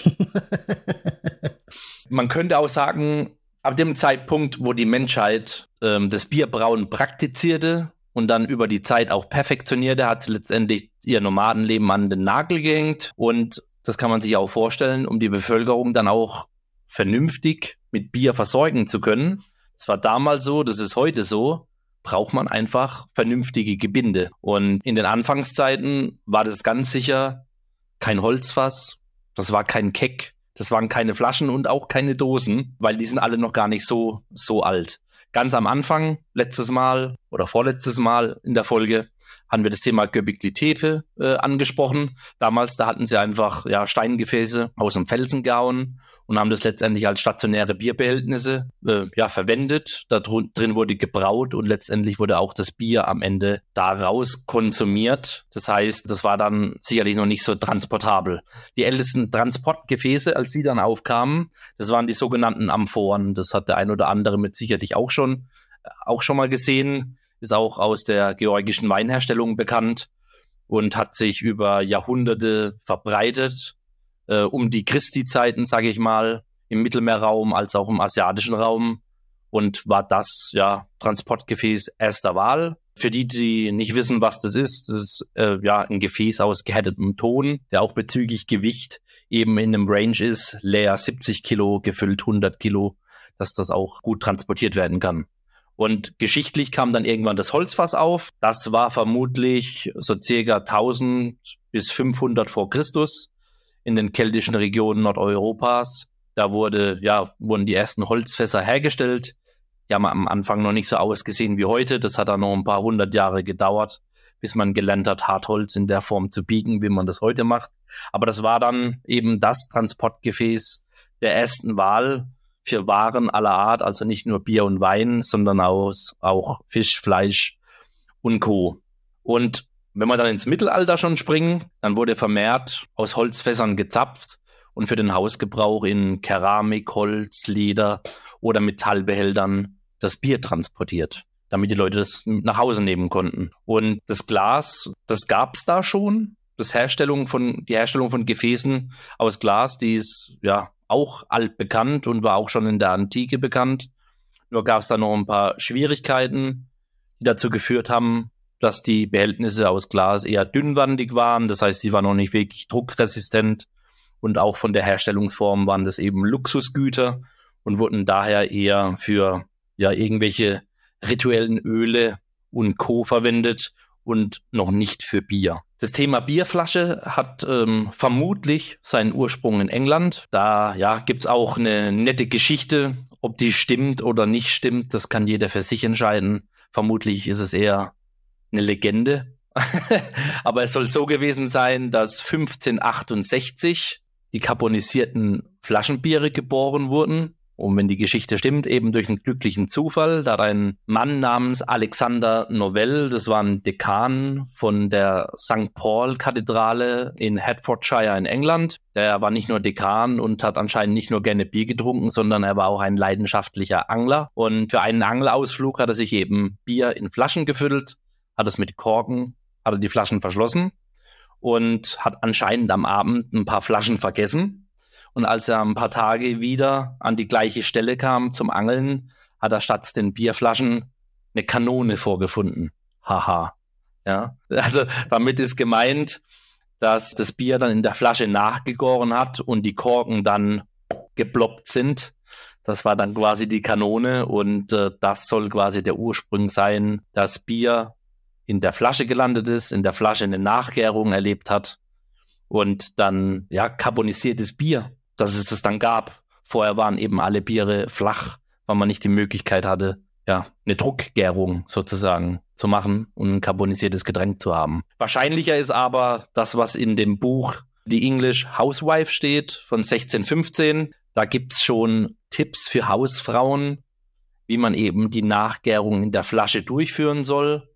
Man könnte auch sagen, ab dem Zeitpunkt, wo die Menschheit ähm, das Bierbrauen praktizierte und dann über die Zeit auch perfektionierte, hat letztendlich ihr Nomadenleben an den Nagel gehängt. Und das kann man sich auch vorstellen, um die Bevölkerung dann auch vernünftig mit Bier versorgen zu können, das war damals so, das ist heute so, braucht man einfach vernünftige Gebinde. Und in den Anfangszeiten war das ganz sicher kein Holzfass, das war kein Keck, das waren keine Flaschen und auch keine Dosen, weil die sind alle noch gar nicht so, so alt. Ganz am Anfang, letztes Mal oder vorletztes Mal in der Folge, haben wir das Thema Göbekli äh, angesprochen. Damals, da hatten sie einfach ja, Steingefäße aus dem Felsen gehauen und haben das letztendlich als stationäre Bierbehältnisse äh, ja, verwendet. Da drin wurde gebraut und letztendlich wurde auch das Bier am Ende daraus konsumiert. Das heißt, das war dann sicherlich noch nicht so transportabel. Die ältesten Transportgefäße, als die dann aufkamen, das waren die sogenannten Amphoren. Das hat der ein oder andere mit sicherlich auch schon, auch schon mal gesehen. Ist auch aus der georgischen Weinherstellung bekannt und hat sich über Jahrhunderte verbreitet äh, um die Christi-Zeiten, sage ich mal, im Mittelmeerraum als auch im asiatischen Raum und war das ja Transportgefäß erster Wahl. Für die, die nicht wissen, was das ist, das ist äh, ja ein Gefäß aus gehärtetem Ton, der auch bezüglich Gewicht eben in einem Range ist, leer 70 Kilo, gefüllt 100 Kilo, dass das auch gut transportiert werden kann. Und geschichtlich kam dann irgendwann das Holzfass auf. Das war vermutlich so circa 1000 bis 500 vor Christus in den keltischen Regionen Nordeuropas. Da wurde, ja, wurden die ersten Holzfässer hergestellt. Die haben am Anfang noch nicht so ausgesehen wie heute. Das hat dann noch ein paar hundert Jahre gedauert, bis man gelernt hat, Hartholz in der Form zu biegen, wie man das heute macht. Aber das war dann eben das Transportgefäß der ersten Wahl für Waren aller Art, also nicht nur Bier und Wein, sondern aus, auch Fisch, Fleisch und Co. Und wenn wir dann ins Mittelalter schon springen, dann wurde vermehrt aus Holzfässern gezapft und für den Hausgebrauch in Keramik, Holz, Leder oder Metallbehältern das Bier transportiert, damit die Leute das nach Hause nehmen konnten. Und das Glas, das gab es da schon. Das Herstellung von, die Herstellung von Gefäßen aus Glas, die ist ja auch altbekannt und war auch schon in der Antike bekannt. Nur gab es da noch ein paar Schwierigkeiten, die dazu geführt haben, dass die Behältnisse aus Glas eher dünnwandig waren. Das heißt, sie waren noch nicht wirklich druckresistent und auch von der Herstellungsform waren das eben Luxusgüter und wurden daher eher für ja irgendwelche rituellen Öle und Co. verwendet und noch nicht für Bier. Das Thema Bierflasche hat ähm, vermutlich seinen Ursprung in England. Da ja, gibt es auch eine nette Geschichte. Ob die stimmt oder nicht stimmt, das kann jeder für sich entscheiden. Vermutlich ist es eher eine Legende. Aber es soll so gewesen sein, dass 1568 die karbonisierten Flaschenbiere geboren wurden und wenn die Geschichte stimmt, eben durch einen glücklichen Zufall, da hat ein Mann namens Alexander Novell, das war ein Dekan von der St. Paul-Kathedrale in Hertfordshire in England. Der war nicht nur Dekan und hat anscheinend nicht nur gerne Bier getrunken, sondern er war auch ein leidenschaftlicher Angler. Und für einen Angelausflug hat er sich eben Bier in Flaschen gefüllt, hat es mit Korken, hat er die Flaschen verschlossen und hat anscheinend am Abend ein paar Flaschen vergessen und als er ein paar Tage wieder an die gleiche Stelle kam zum Angeln, hat er statt den Bierflaschen eine Kanone vorgefunden. Haha. Ja, also damit ist gemeint, dass das Bier dann in der Flasche nachgegoren hat und die Korken dann geploppt sind. Das war dann quasi die Kanone und äh, das soll quasi der Ursprung sein, dass Bier in der Flasche gelandet ist, in der Flasche eine Nachgärung erlebt hat und dann ja carbonisiertes Bier dass es das dann gab. Vorher waren eben alle Biere flach, weil man nicht die Möglichkeit hatte, ja, eine Druckgärung sozusagen zu machen und ein carbonisiertes Getränk zu haben. Wahrscheinlicher ist aber das, was in dem Buch The English Housewife steht von 1615. Da gibt es schon Tipps für Hausfrauen, wie man eben die Nachgärung in der Flasche durchführen soll.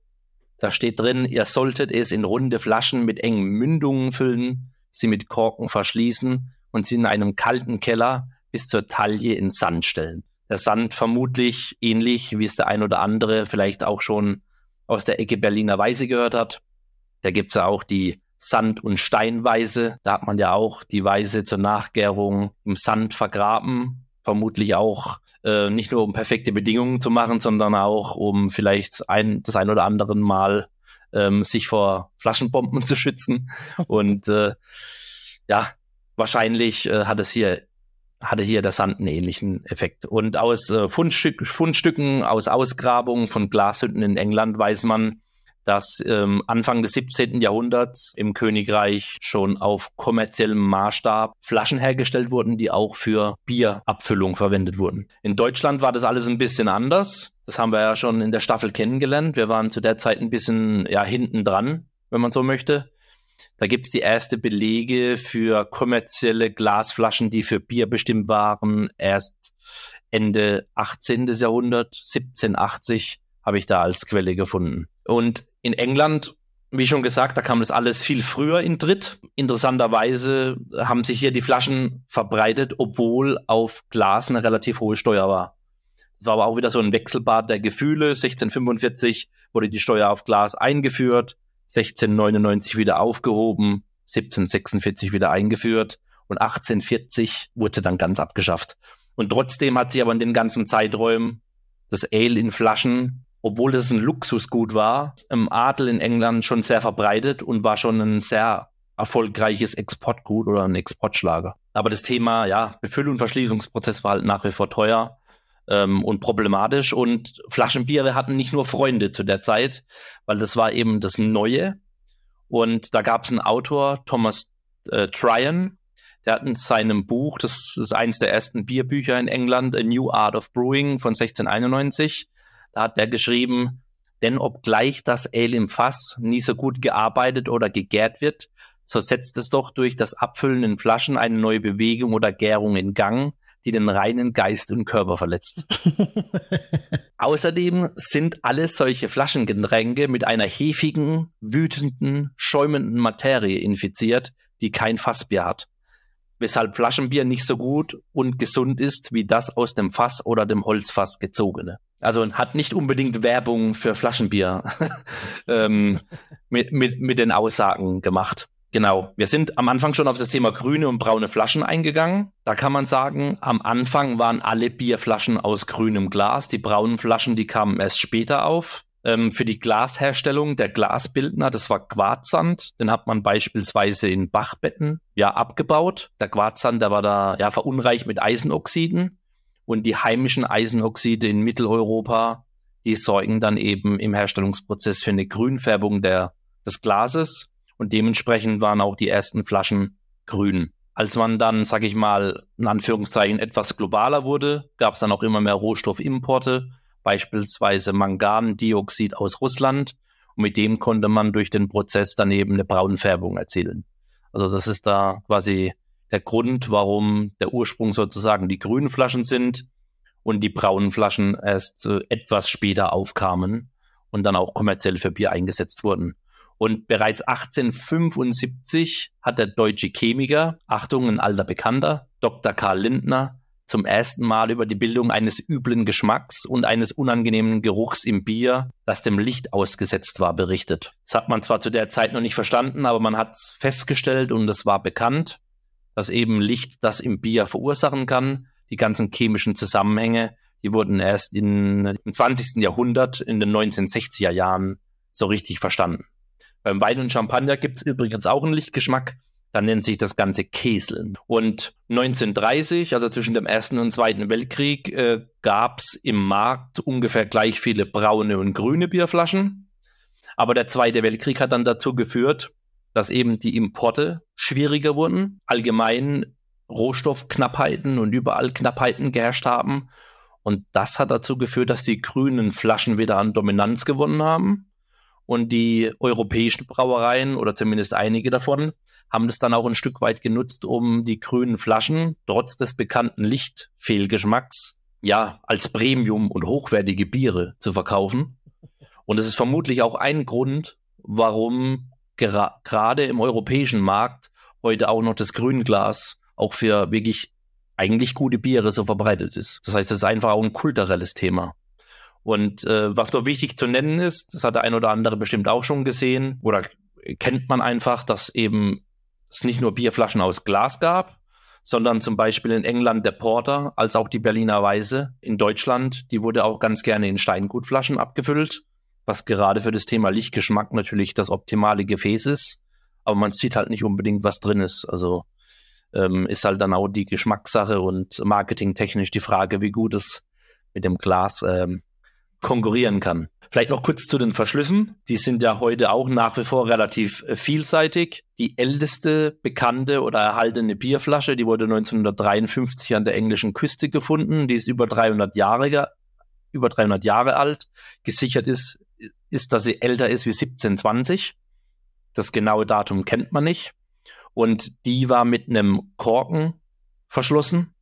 Da steht drin, ihr solltet es in runde Flaschen mit engen Mündungen füllen, sie mit Korken verschließen und sie in einem kalten Keller bis zur Taille in Sand stellen. Der Sand vermutlich ähnlich, wie es der ein oder andere vielleicht auch schon aus der Ecke Berliner Weise gehört hat. Da gibt es ja auch die Sand- und Steinweise. Da hat man ja auch die Weise zur Nachgärung im Sand vergraben. Vermutlich auch äh, nicht nur um perfekte Bedingungen zu machen, sondern auch um vielleicht ein, das ein oder andere Mal ähm, sich vor Flaschenbomben zu schützen. Und äh, ja, wahrscheinlich äh, hat es hier hatte hier der Sand einen ähnlichen Effekt. Und aus äh, Fundstück, Fundstücken, aus Ausgrabungen von Glashütten in England weiß man, dass ähm, Anfang des 17. Jahrhunderts im Königreich schon auf kommerziellem Maßstab Flaschen hergestellt wurden, die auch für Bierabfüllung verwendet wurden. In Deutschland war das alles ein bisschen anders. Das haben wir ja schon in der Staffel kennengelernt. Wir waren zu der Zeit ein bisschen ja, hinten dran, wenn man so möchte. Da gibt es die erste Belege für kommerzielle Glasflaschen, die für Bier bestimmt waren. Erst Ende 18. Jahrhundert, 1780, habe ich da als Quelle gefunden. Und in England, wie schon gesagt, da kam das alles viel früher in Dritt. Interessanterweise haben sich hier die Flaschen verbreitet, obwohl auf Glas eine relativ hohe Steuer war. Das war aber auch wieder so ein Wechselbad der Gefühle. 1645 wurde die Steuer auf Glas eingeführt. 1699 wieder aufgehoben, 1746 wieder eingeführt und 1840 wurde sie dann ganz abgeschafft. Und trotzdem hat sie aber in den ganzen Zeiträumen das Ale in Flaschen, obwohl das ein Luxusgut war, im Adel in England schon sehr verbreitet und war schon ein sehr erfolgreiches Exportgut oder ein Exportschlager. Aber das Thema, ja, Befüll- und Verschließungsprozess war halt nach wie vor teuer ähm, und problematisch. Und Flaschenbiere hatten nicht nur Freunde zu der Zeit, weil das war eben das Neue. Und da gab es einen Autor, Thomas äh, Tryon, der hat in seinem Buch, das ist eines der ersten Bierbücher in England, A New Art of Brewing von 1691, da hat er geschrieben, denn obgleich das Ale im Fass nie so gut gearbeitet oder gegärt wird, so setzt es doch durch das Abfüllen in Flaschen eine neue Bewegung oder Gärung in Gang, die den reinen Geist und Körper verletzt. Außerdem sind alle solche Flaschengetränke mit einer hefigen, wütenden, schäumenden Materie infiziert, die kein Fassbier hat. Weshalb Flaschenbier nicht so gut und gesund ist wie das aus dem Fass oder dem Holzfass gezogene. Also hat nicht unbedingt Werbung für Flaschenbier ähm, mit, mit, mit den Aussagen gemacht. Genau. Wir sind am Anfang schon auf das Thema grüne und braune Flaschen eingegangen. Da kann man sagen, am Anfang waren alle Bierflaschen aus grünem Glas. Die braunen Flaschen, die kamen erst später auf. Ähm, für die Glasherstellung der Glasbildner, das war Quarzsand. Den hat man beispielsweise in Bachbetten ja abgebaut. Der Quarzsand, der war da ja verunreicht mit Eisenoxiden. Und die heimischen Eisenoxide in Mitteleuropa, die sorgen dann eben im Herstellungsprozess für eine Grünfärbung der, des Glases und dementsprechend waren auch die ersten Flaschen grün. Als man dann, sag ich mal, in Anführungszeichen etwas globaler wurde, gab es dann auch immer mehr Rohstoffimporte, beispielsweise Mangandioxid aus Russland. Und mit dem konnte man durch den Prozess dann eben eine Braunfärbung erzielen. Also das ist da quasi der Grund, warum der Ursprung sozusagen die grünen Flaschen sind und die braunen Flaschen erst äh, etwas später aufkamen und dann auch kommerziell für Bier eingesetzt wurden. Und bereits 1875 hat der deutsche Chemiker, Achtung, ein alter Bekannter, Dr. Karl Lindner, zum ersten Mal über die Bildung eines üblen Geschmacks und eines unangenehmen Geruchs im Bier, das dem Licht ausgesetzt war, berichtet. Das hat man zwar zu der Zeit noch nicht verstanden, aber man hat es festgestellt und es war bekannt, dass eben Licht das im Bier verursachen kann. Die ganzen chemischen Zusammenhänge, die wurden erst in, im 20. Jahrhundert, in den 1960er Jahren, so richtig verstanden. Beim Wein und Champagner gibt es übrigens auch einen Lichtgeschmack. Da nennt sich das Ganze Käseln. Und 1930, also zwischen dem Ersten und Zweiten Weltkrieg, äh, gab es im Markt ungefähr gleich viele braune und grüne Bierflaschen. Aber der Zweite Weltkrieg hat dann dazu geführt, dass eben die Importe schwieriger wurden, allgemein Rohstoffknappheiten und überall Knappheiten geherrscht haben. Und das hat dazu geführt, dass die grünen Flaschen wieder an Dominanz gewonnen haben. Und die europäischen Brauereien oder zumindest einige davon haben das dann auch ein Stück weit genutzt, um die grünen Flaschen trotz des bekannten Lichtfehlgeschmacks ja als Premium und hochwertige Biere zu verkaufen. Und es ist vermutlich auch ein Grund, warum gerade im europäischen Markt heute auch noch das Grünglas auch für wirklich eigentlich gute Biere so verbreitet ist. Das heißt, es ist einfach auch ein kulturelles Thema. Und äh, was noch wichtig zu nennen ist, das hat der ein oder andere bestimmt auch schon gesehen oder kennt man einfach, dass eben es nicht nur Bierflaschen aus Glas gab, sondern zum Beispiel in England der Porter, als auch die Berliner Weise. In Deutschland, die wurde auch ganz gerne in Steingutflaschen abgefüllt, was gerade für das Thema Lichtgeschmack natürlich das optimale Gefäß ist. Aber man sieht halt nicht unbedingt, was drin ist. Also ähm, ist halt dann auch die Geschmackssache und marketingtechnisch die Frage, wie gut es mit dem Glas ähm, konkurrieren kann. Vielleicht noch kurz zu den Verschlüssen. Die sind ja heute auch nach wie vor relativ äh, vielseitig. Die älteste bekannte oder erhaltene Bierflasche, die wurde 1953 an der englischen Küste gefunden. Die ist über 300 Jahre, über 300 Jahre alt. Gesichert ist, ist, dass sie älter ist wie 1720. Das genaue Datum kennt man nicht. Und die war mit einem Korken verschlossen,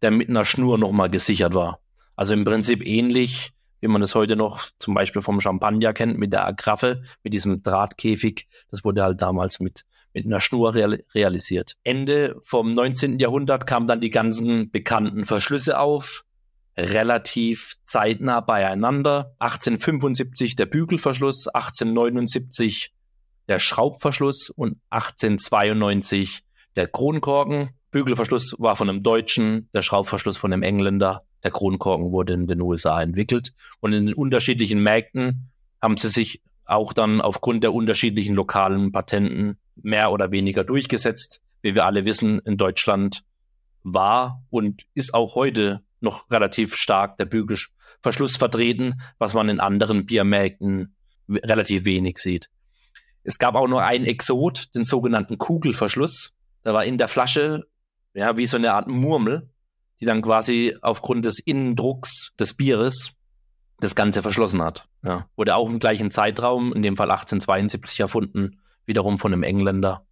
der mit einer Schnur nochmal gesichert war. Also im Prinzip ähnlich wie man es heute noch zum Beispiel vom Champagner kennt, mit der Agraffe, mit diesem Drahtkäfig. Das wurde halt damals mit, mit einer Schnur real, realisiert. Ende vom 19. Jahrhundert kamen dann die ganzen bekannten Verschlüsse auf, relativ zeitnah beieinander. 1875 der Bügelverschluss, 1879 der Schraubverschluss und 1892 der Kronkorken. Bügelverschluss war von einem Deutschen, der Schraubverschluss von einem Engländer. Der Kronkorken wurde in den USA entwickelt und in den unterschiedlichen Märkten haben sie sich auch dann aufgrund der unterschiedlichen lokalen Patenten mehr oder weniger durchgesetzt. Wie wir alle wissen, in Deutschland war und ist auch heute noch relativ stark der Bügelverschluss vertreten, was man in anderen Biermärkten relativ wenig sieht. Es gab auch nur einen Exot, den sogenannten Kugelverschluss. Da war in der Flasche ja wie so eine Art Murmel die dann quasi aufgrund des Innendrucks des Bieres das Ganze verschlossen hat. Ja. Wurde auch im gleichen Zeitraum, in dem Fall 1872 erfunden, wiederum von einem Engländer.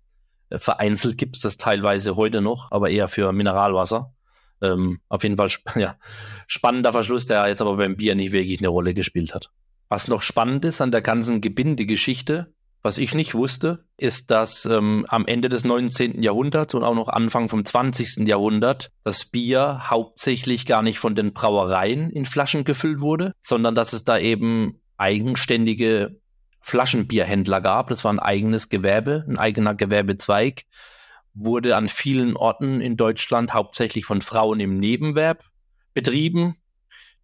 Äh, vereinzelt gibt es das teilweise heute noch, aber eher für Mineralwasser. Ähm, auf jeden Fall sp ja, spannender Verschluss, der jetzt aber beim Bier nicht wirklich eine Rolle gespielt hat. Was noch spannend ist an der ganzen Gebindegeschichte, was ich nicht wusste, ist, dass ähm, am Ende des 19. Jahrhunderts und auch noch Anfang vom 20. Jahrhundert das Bier hauptsächlich gar nicht von den Brauereien in Flaschen gefüllt wurde, sondern dass es da eben eigenständige Flaschenbierhändler gab. Das war ein eigenes Gewerbe, ein eigener Gewerbezweig. Wurde an vielen Orten in Deutschland hauptsächlich von Frauen im Nebenwerb betrieben.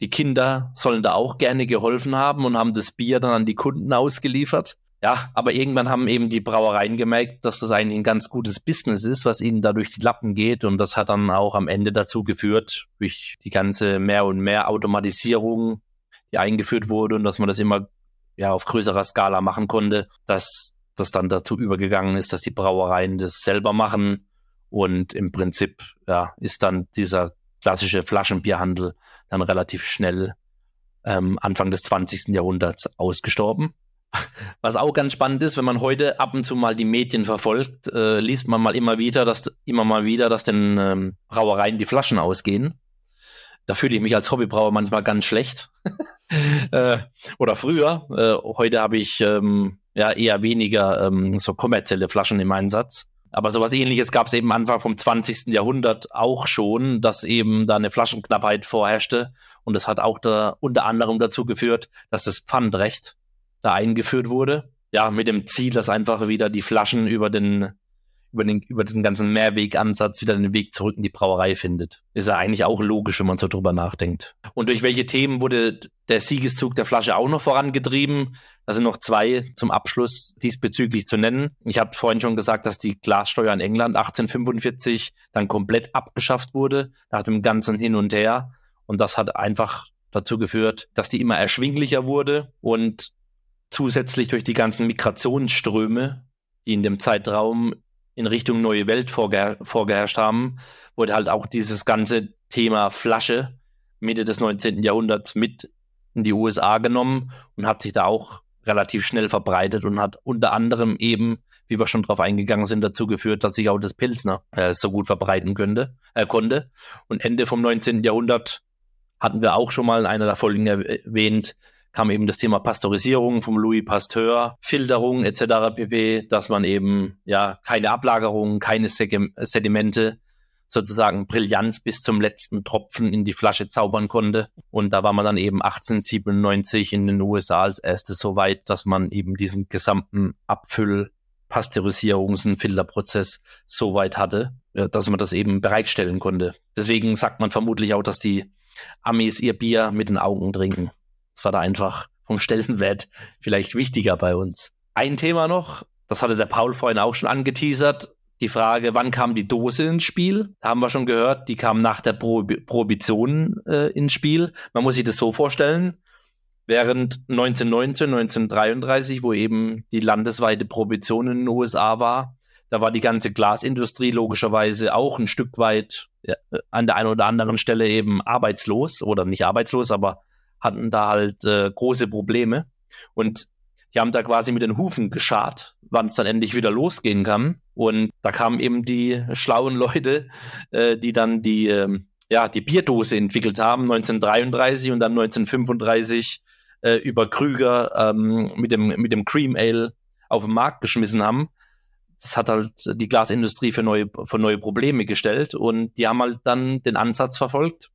Die Kinder sollen da auch gerne geholfen haben und haben das Bier dann an die Kunden ausgeliefert. Ja, aber irgendwann haben eben die Brauereien gemerkt, dass das eigentlich ein ganz gutes Business ist, was ihnen da durch die Lappen geht. Und das hat dann auch am Ende dazu geführt, durch die ganze mehr und mehr Automatisierung, die eingeführt wurde und dass man das immer ja auf größerer Skala machen konnte, dass das dann dazu übergegangen ist, dass die Brauereien das selber machen. Und im Prinzip ja, ist dann dieser klassische Flaschenbierhandel dann relativ schnell ähm, Anfang des 20. Jahrhunderts ausgestorben. Was auch ganz spannend ist, wenn man heute ab und zu mal die Medien verfolgt, äh, liest man mal immer wieder, dass immer mal wieder, dass den ähm, Brauereien die Flaschen ausgehen. Da fühle ich mich als Hobbybrauer manchmal ganz schlecht. äh, oder früher. Äh, heute habe ich ähm, ja eher weniger ähm, so kommerzielle Flaschen im Einsatz. Aber sowas ähnliches gab es eben Anfang vom 20. Jahrhundert auch schon, dass eben da eine Flaschenknappheit vorherrschte. Und das hat auch da unter anderem dazu geführt, dass das Pfandrecht da eingeführt wurde. Ja, mit dem Ziel, dass einfach wieder die Flaschen über den, über den, über diesen ganzen Mehrwegansatz wieder den Weg zurück in die Brauerei findet. Ist ja eigentlich auch logisch, wenn man so drüber nachdenkt. Und durch welche Themen wurde der Siegeszug der Flasche auch noch vorangetrieben? Da sind noch zwei zum Abschluss diesbezüglich zu nennen. Ich habe vorhin schon gesagt, dass die Glassteuer in England 1845 dann komplett abgeschafft wurde, nach dem ganzen Hin und Her. Und das hat einfach dazu geführt, dass die immer erschwinglicher wurde und zusätzlich durch die ganzen Migrationsströme, die in dem Zeitraum in Richtung neue Welt vorgeher vorgeherrscht haben, wurde halt auch dieses ganze Thema Flasche Mitte des 19. Jahrhunderts mit in die USA genommen und hat sich da auch relativ schnell verbreitet und hat unter anderem eben, wie wir schon drauf eingegangen sind, dazu geführt, dass sich auch das Pilsner äh, so gut verbreiten könnte, äh, konnte. Und Ende vom 19. Jahrhundert hatten wir auch schon mal in einer der Folgen erwähnt, kam eben das Thema Pasteurisierung vom Louis Pasteur, Filterung etc. pp, dass man eben ja keine Ablagerung, keine Sedimente, sozusagen Brillanz bis zum letzten Tropfen in die Flasche zaubern konnte. Und da war man dann eben 1897 in den USA als erstes so weit, dass man eben diesen gesamten Abfüll Pasteurisierungs- und Filterprozess so weit hatte, dass man das eben bereitstellen konnte. Deswegen sagt man vermutlich auch, dass die Amis ihr Bier mit den Augen trinken. Das war da einfach vom Stellenwert vielleicht wichtiger bei uns. Ein Thema noch, das hatte der Paul vorhin auch schon angeteasert. Die Frage, wann kam die Dose ins Spiel? Haben wir schon gehört, die kam nach der Pro Prohibition äh, ins Spiel. Man muss sich das so vorstellen. Während 1919, 1933, wo eben die landesweite Prohibition in den USA war, da war die ganze Glasindustrie logischerweise auch ein Stück weit ja, an der einen oder anderen Stelle eben arbeitslos oder nicht arbeitslos, aber hatten da halt äh, große Probleme. Und die haben da quasi mit den Hufen geschart, wann es dann endlich wieder losgehen kann. Und da kamen eben die schlauen Leute, äh, die dann die, äh, ja, die Bierdose entwickelt haben, 1933 und dann 1935 äh, über Krüger ähm, mit, dem, mit dem Cream Ale auf den Markt geschmissen haben. Das hat halt die Glasindustrie für neue, für neue Probleme gestellt und die haben halt dann den Ansatz verfolgt.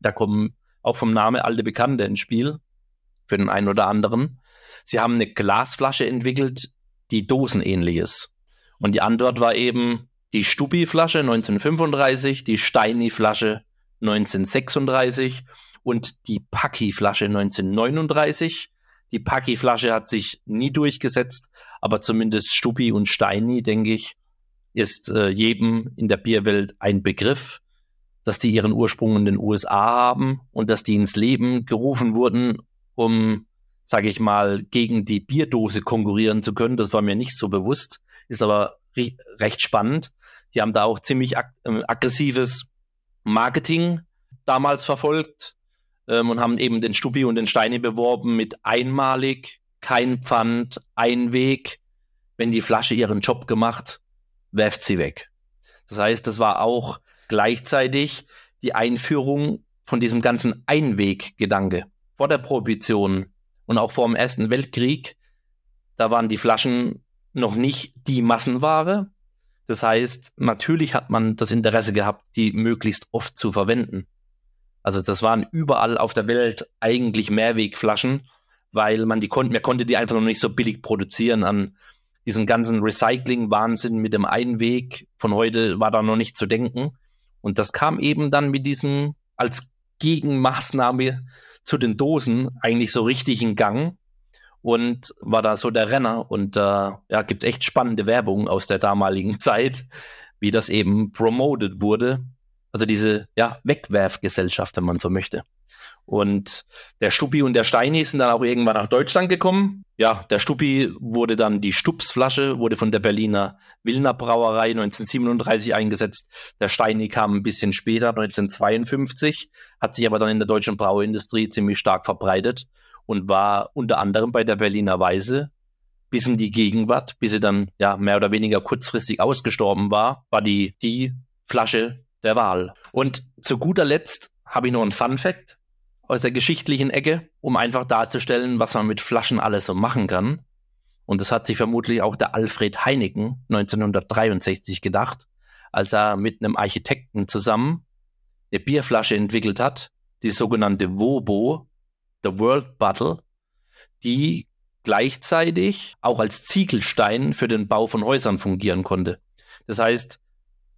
Da kommen auch vom Name alte Bekannte ins Spiel, für den einen oder anderen. Sie haben eine Glasflasche entwickelt, die dosenähnlich ist. Und die Antwort war eben die Stupi-Flasche 1935, die Steini-Flasche 1936 und die Paki-Flasche 1939. Die Paki-Flasche hat sich nie durchgesetzt, aber zumindest Stupi und Steini, denke ich, ist äh, jedem in der Bierwelt ein Begriff dass die ihren Ursprung in den USA haben und dass die ins Leben gerufen wurden, um, sage ich mal, gegen die Bierdose konkurrieren zu können. Das war mir nicht so bewusst, ist aber recht spannend. Die haben da auch ziemlich ag äh, aggressives Marketing damals verfolgt ähm, und haben eben den Stupi und den Steine beworben mit einmalig, kein Pfand, ein Weg. Wenn die Flasche ihren Job gemacht, werft sie weg. Das heißt, das war auch gleichzeitig die Einführung von diesem ganzen Einweggedanke. Vor der Prohibition und auch vor dem Ersten Weltkrieg, da waren die Flaschen noch nicht die Massenware. Das heißt, natürlich hat man das Interesse gehabt, die möglichst oft zu verwenden. Also das waren überall auf der Welt eigentlich Mehrwegflaschen, weil man die konnte, man konnte die einfach noch nicht so billig produzieren an diesen ganzen Recycling-Wahnsinn mit dem Einweg von heute war da noch nicht zu denken. Und das kam eben dann mit diesem als Gegenmaßnahme zu den Dosen eigentlich so richtig in Gang und war da so der Renner. Und äh, ja, gibt echt spannende Werbung aus der damaligen Zeit, wie das eben promoted wurde. Also diese ja, Wegwerfgesellschaft, wenn man so möchte. Und der Stuppi und der Steini sind dann auch irgendwann nach Deutschland gekommen. Ja, der Stuppi wurde dann die Stupsflasche, wurde von der Berliner Wilner Brauerei 1937 eingesetzt. Der Steini kam ein bisschen später, 1952, hat sich aber dann in der deutschen Brauindustrie ziemlich stark verbreitet und war unter anderem bei der Berliner Weise bis in die Gegenwart, bis sie dann ja mehr oder weniger kurzfristig ausgestorben war, war die die Flasche der Wahl. Und zu guter Letzt habe ich noch einen Fun Fact aus der geschichtlichen Ecke, um einfach darzustellen, was man mit Flaschen alles so machen kann. Und das hat sich vermutlich auch der Alfred Heineken 1963 gedacht, als er mit einem Architekten zusammen eine Bierflasche entwickelt hat, die sogenannte Wobo, The World Bottle, die gleichzeitig auch als Ziegelstein für den Bau von Häusern fungieren konnte. Das heißt,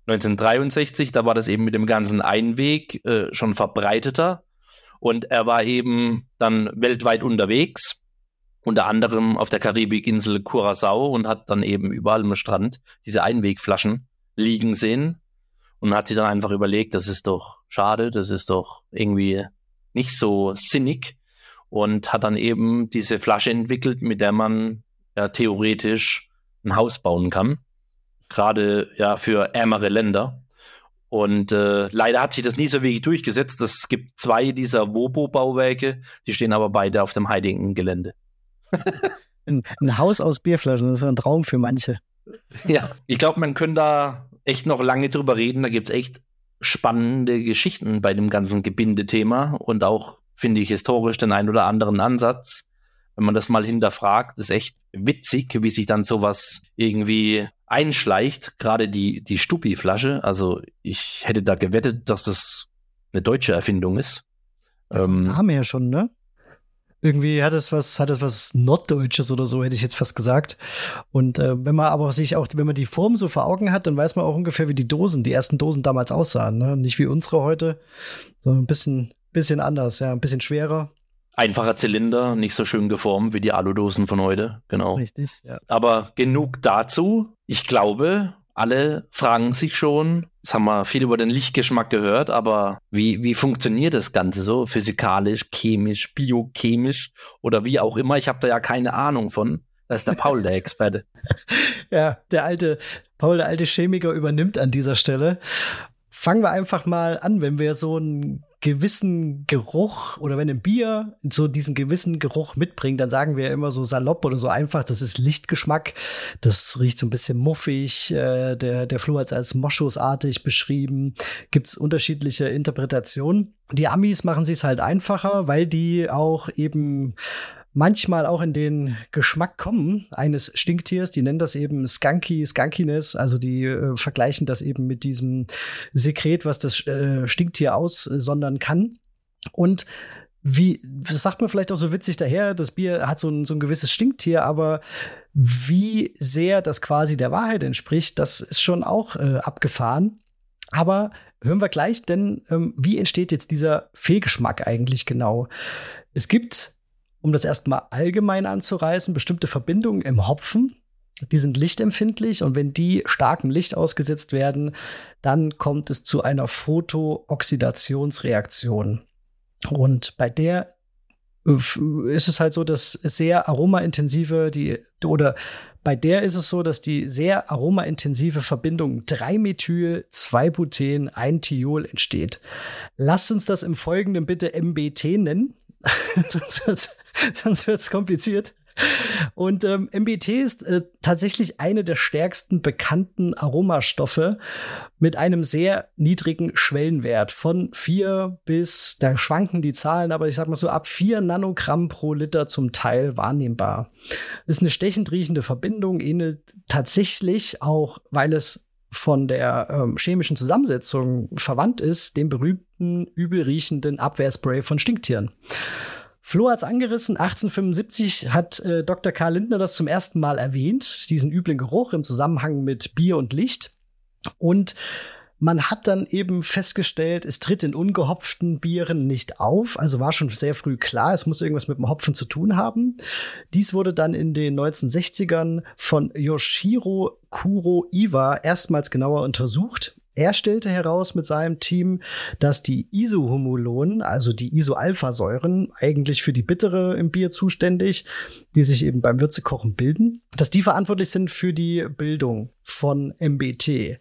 1963, da war das eben mit dem ganzen Einweg äh, schon verbreiteter und er war eben dann weltweit unterwegs, unter anderem auf der Karibikinsel Curacao und hat dann eben überall am Strand diese Einwegflaschen liegen sehen und hat sich dann einfach überlegt, das ist doch schade, das ist doch irgendwie nicht so sinnig und hat dann eben diese Flasche entwickelt, mit der man ja theoretisch ein Haus bauen kann, gerade ja für ärmere Länder. Und äh, leider hat sich das nie so wirklich durchgesetzt. Es gibt zwei dieser Wobo-Bauwerke, die stehen aber beide auf dem heiligen Gelände. ein, ein, Haus aus Bierflaschen, das ist ein Traum für manche. Ja, ich glaube, man könnte da echt noch lange drüber reden. Da gibt es echt spannende Geschichten bei dem ganzen Gebindethema und auch, finde ich, historisch den einen oder anderen Ansatz. Wenn man das mal hinterfragt, ist echt witzig, wie sich dann sowas irgendwie einschleicht, gerade die, die Stupi-Flasche. Also ich hätte da gewettet, dass das eine deutsche Erfindung ist. Ähm, haben wir ja schon, ne? Irgendwie hat es was, hat es was Norddeutsches oder so, hätte ich jetzt fast gesagt. Und äh, wenn man aber sich auch, wenn man die Form so vor Augen hat, dann weiß man auch ungefähr, wie die Dosen, die ersten Dosen damals aussahen. Ne? Nicht wie unsere heute, sondern ein bisschen, bisschen anders, ja, ein bisschen schwerer. Einfacher Zylinder, nicht so schön geformt wie die Aludosen von heute, genau. Richtig, ja. Aber genug dazu. Ich glaube, alle fragen sich schon, jetzt haben wir viel über den Lichtgeschmack gehört, aber wie, wie funktioniert das Ganze so? Physikalisch, chemisch, biochemisch oder wie auch immer? Ich habe da ja keine Ahnung von. Da ist der Paul der Experte. ja, der alte, Paul, der alte Chemiker übernimmt an dieser Stelle. Fangen wir einfach mal an, wenn wir so einen gewissen Geruch oder wenn ein Bier so diesen gewissen Geruch mitbringt, dann sagen wir immer so salopp oder so einfach, das ist Lichtgeschmack. Das riecht so ein bisschen muffig. Äh, der, der Flur hat es als Moschusartig beschrieben. Gibt es unterschiedliche Interpretationen. Die Amis machen es halt einfacher, weil die auch eben manchmal auch in den Geschmack kommen eines Stinktiers. Die nennen das eben Skunky, Skunkiness. Also die äh, vergleichen das eben mit diesem Sekret, was das äh, Stinktier aussondern kann. Und wie, das sagt man vielleicht auch so witzig daher, das Bier hat so ein, so ein gewisses Stinktier, aber wie sehr das quasi der Wahrheit entspricht, das ist schon auch äh, abgefahren. Aber hören wir gleich, denn ähm, wie entsteht jetzt dieser Fehlgeschmack eigentlich genau? Es gibt um das erstmal allgemein anzureißen, bestimmte Verbindungen im Hopfen, die sind lichtempfindlich und wenn die starkem Licht ausgesetzt werden, dann kommt es zu einer Photooxidationsreaktion. Und bei der ist es halt so, dass sehr aromaintensive, die, oder bei der ist es so, dass die sehr aromaintensive Verbindung 3-Methyl, 2-Buten, 1-Thiol entsteht. Lasst uns das im Folgenden bitte MBT nennen. sonst sonst wird's kompliziert. Und ähm, MBT ist äh, tatsächlich eine der stärksten bekannten Aromastoffe mit einem sehr niedrigen Schwellenwert von vier bis, da schwanken die Zahlen, aber ich sag mal so ab vier Nanogramm pro Liter zum Teil wahrnehmbar. Ist eine stechend riechende Verbindung, ähnelt tatsächlich auch, weil es von der ähm, chemischen Zusammensetzung verwandt ist, dem berühmten übel riechenden Abwehrspray von Stinktieren. Flo hat's angerissen. 1875 hat äh, Dr. Karl Lindner das zum ersten Mal erwähnt, diesen üblen Geruch im Zusammenhang mit Bier und Licht. Und man hat dann eben festgestellt, es tritt in ungehopften Bieren nicht auf. Also war schon sehr früh klar, es muss irgendwas mit dem Hopfen zu tun haben. Dies wurde dann in den 1960ern von Yoshiro Kuro Iwa erstmals genauer untersucht. Er stellte heraus mit seinem Team, dass die Isohumulonen, also die Isoalphasäuren, eigentlich für die Bittere im Bier zuständig, die sich eben beim Würzekochen bilden, dass die verantwortlich sind für die Bildung von MBT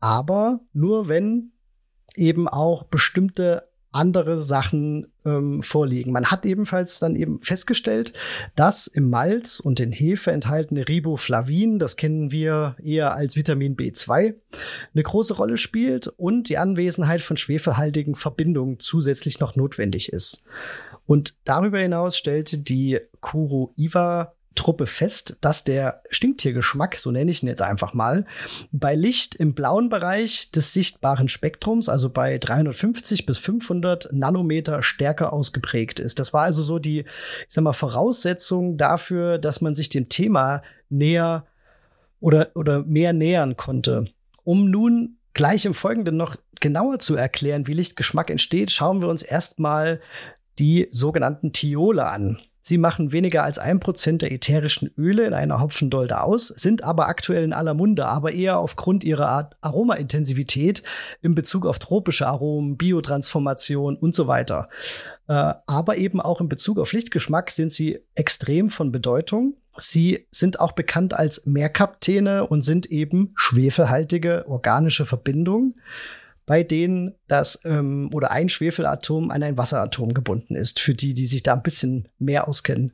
aber nur wenn eben auch bestimmte andere Sachen ähm, vorliegen. Man hat ebenfalls dann eben festgestellt, dass im Malz und in Hefe enthaltene Riboflavin, das kennen wir eher als Vitamin B2, eine große Rolle spielt und die Anwesenheit von schwefelhaltigen Verbindungen zusätzlich noch notwendig ist. Und darüber hinaus stellte die Kuro Iwa Truppe fest, dass der Stinktiergeschmack, so nenne ich ihn jetzt einfach mal, bei Licht im blauen Bereich des sichtbaren Spektrums, also bei 350 bis 500 Nanometer stärker ausgeprägt ist. Das war also so die, ich sag mal, Voraussetzung dafür, dass man sich dem Thema näher oder, oder mehr nähern konnte. Um nun gleich im Folgenden noch genauer zu erklären, wie Lichtgeschmack entsteht, schauen wir uns erstmal die sogenannten Thiole an. Sie machen weniger als ein Prozent der ätherischen Öle in einer Hopfendolde aus, sind aber aktuell in aller Munde, aber eher aufgrund ihrer Aromaintensivität in Bezug auf tropische Aromen, Biotransformation und so weiter. Äh, aber eben auch in Bezug auf Lichtgeschmack sind sie extrem von Bedeutung. Sie sind auch bekannt als Mehrkaptene und sind eben schwefelhaltige organische Verbindungen bei denen das ähm, oder ein Schwefelatom an ein Wasseratom gebunden ist, für die, die sich da ein bisschen mehr auskennen.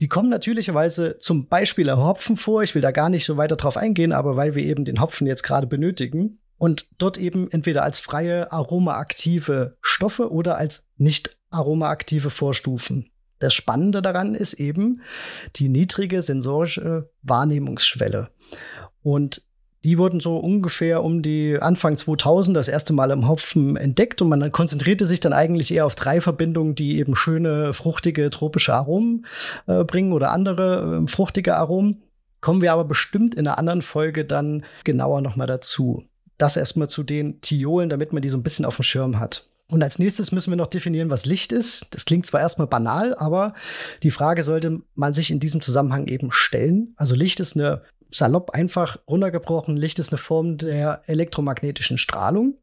Die kommen natürlicherweise zum Beispiel im Hopfen vor. Ich will da gar nicht so weiter drauf eingehen, aber weil wir eben den Hopfen jetzt gerade benötigen und dort eben entweder als freie aromaaktive Stoffe oder als nicht aromaaktive Vorstufen. Das Spannende daran ist eben die niedrige sensorische Wahrnehmungsschwelle. Und die wurden so ungefähr um die Anfang 2000 das erste Mal im Hopfen entdeckt und man konzentrierte sich dann eigentlich eher auf drei Verbindungen, die eben schöne, fruchtige, tropische Aromen äh, bringen oder andere äh, fruchtige Aromen. Kommen wir aber bestimmt in einer anderen Folge dann genauer nochmal dazu. Das erstmal zu den Thiolen, damit man die so ein bisschen auf dem Schirm hat. Und als nächstes müssen wir noch definieren, was Licht ist. Das klingt zwar erstmal banal, aber die Frage sollte man sich in diesem Zusammenhang eben stellen. Also Licht ist eine salopp einfach runtergebrochen, Licht ist eine Form der elektromagnetischen Strahlung.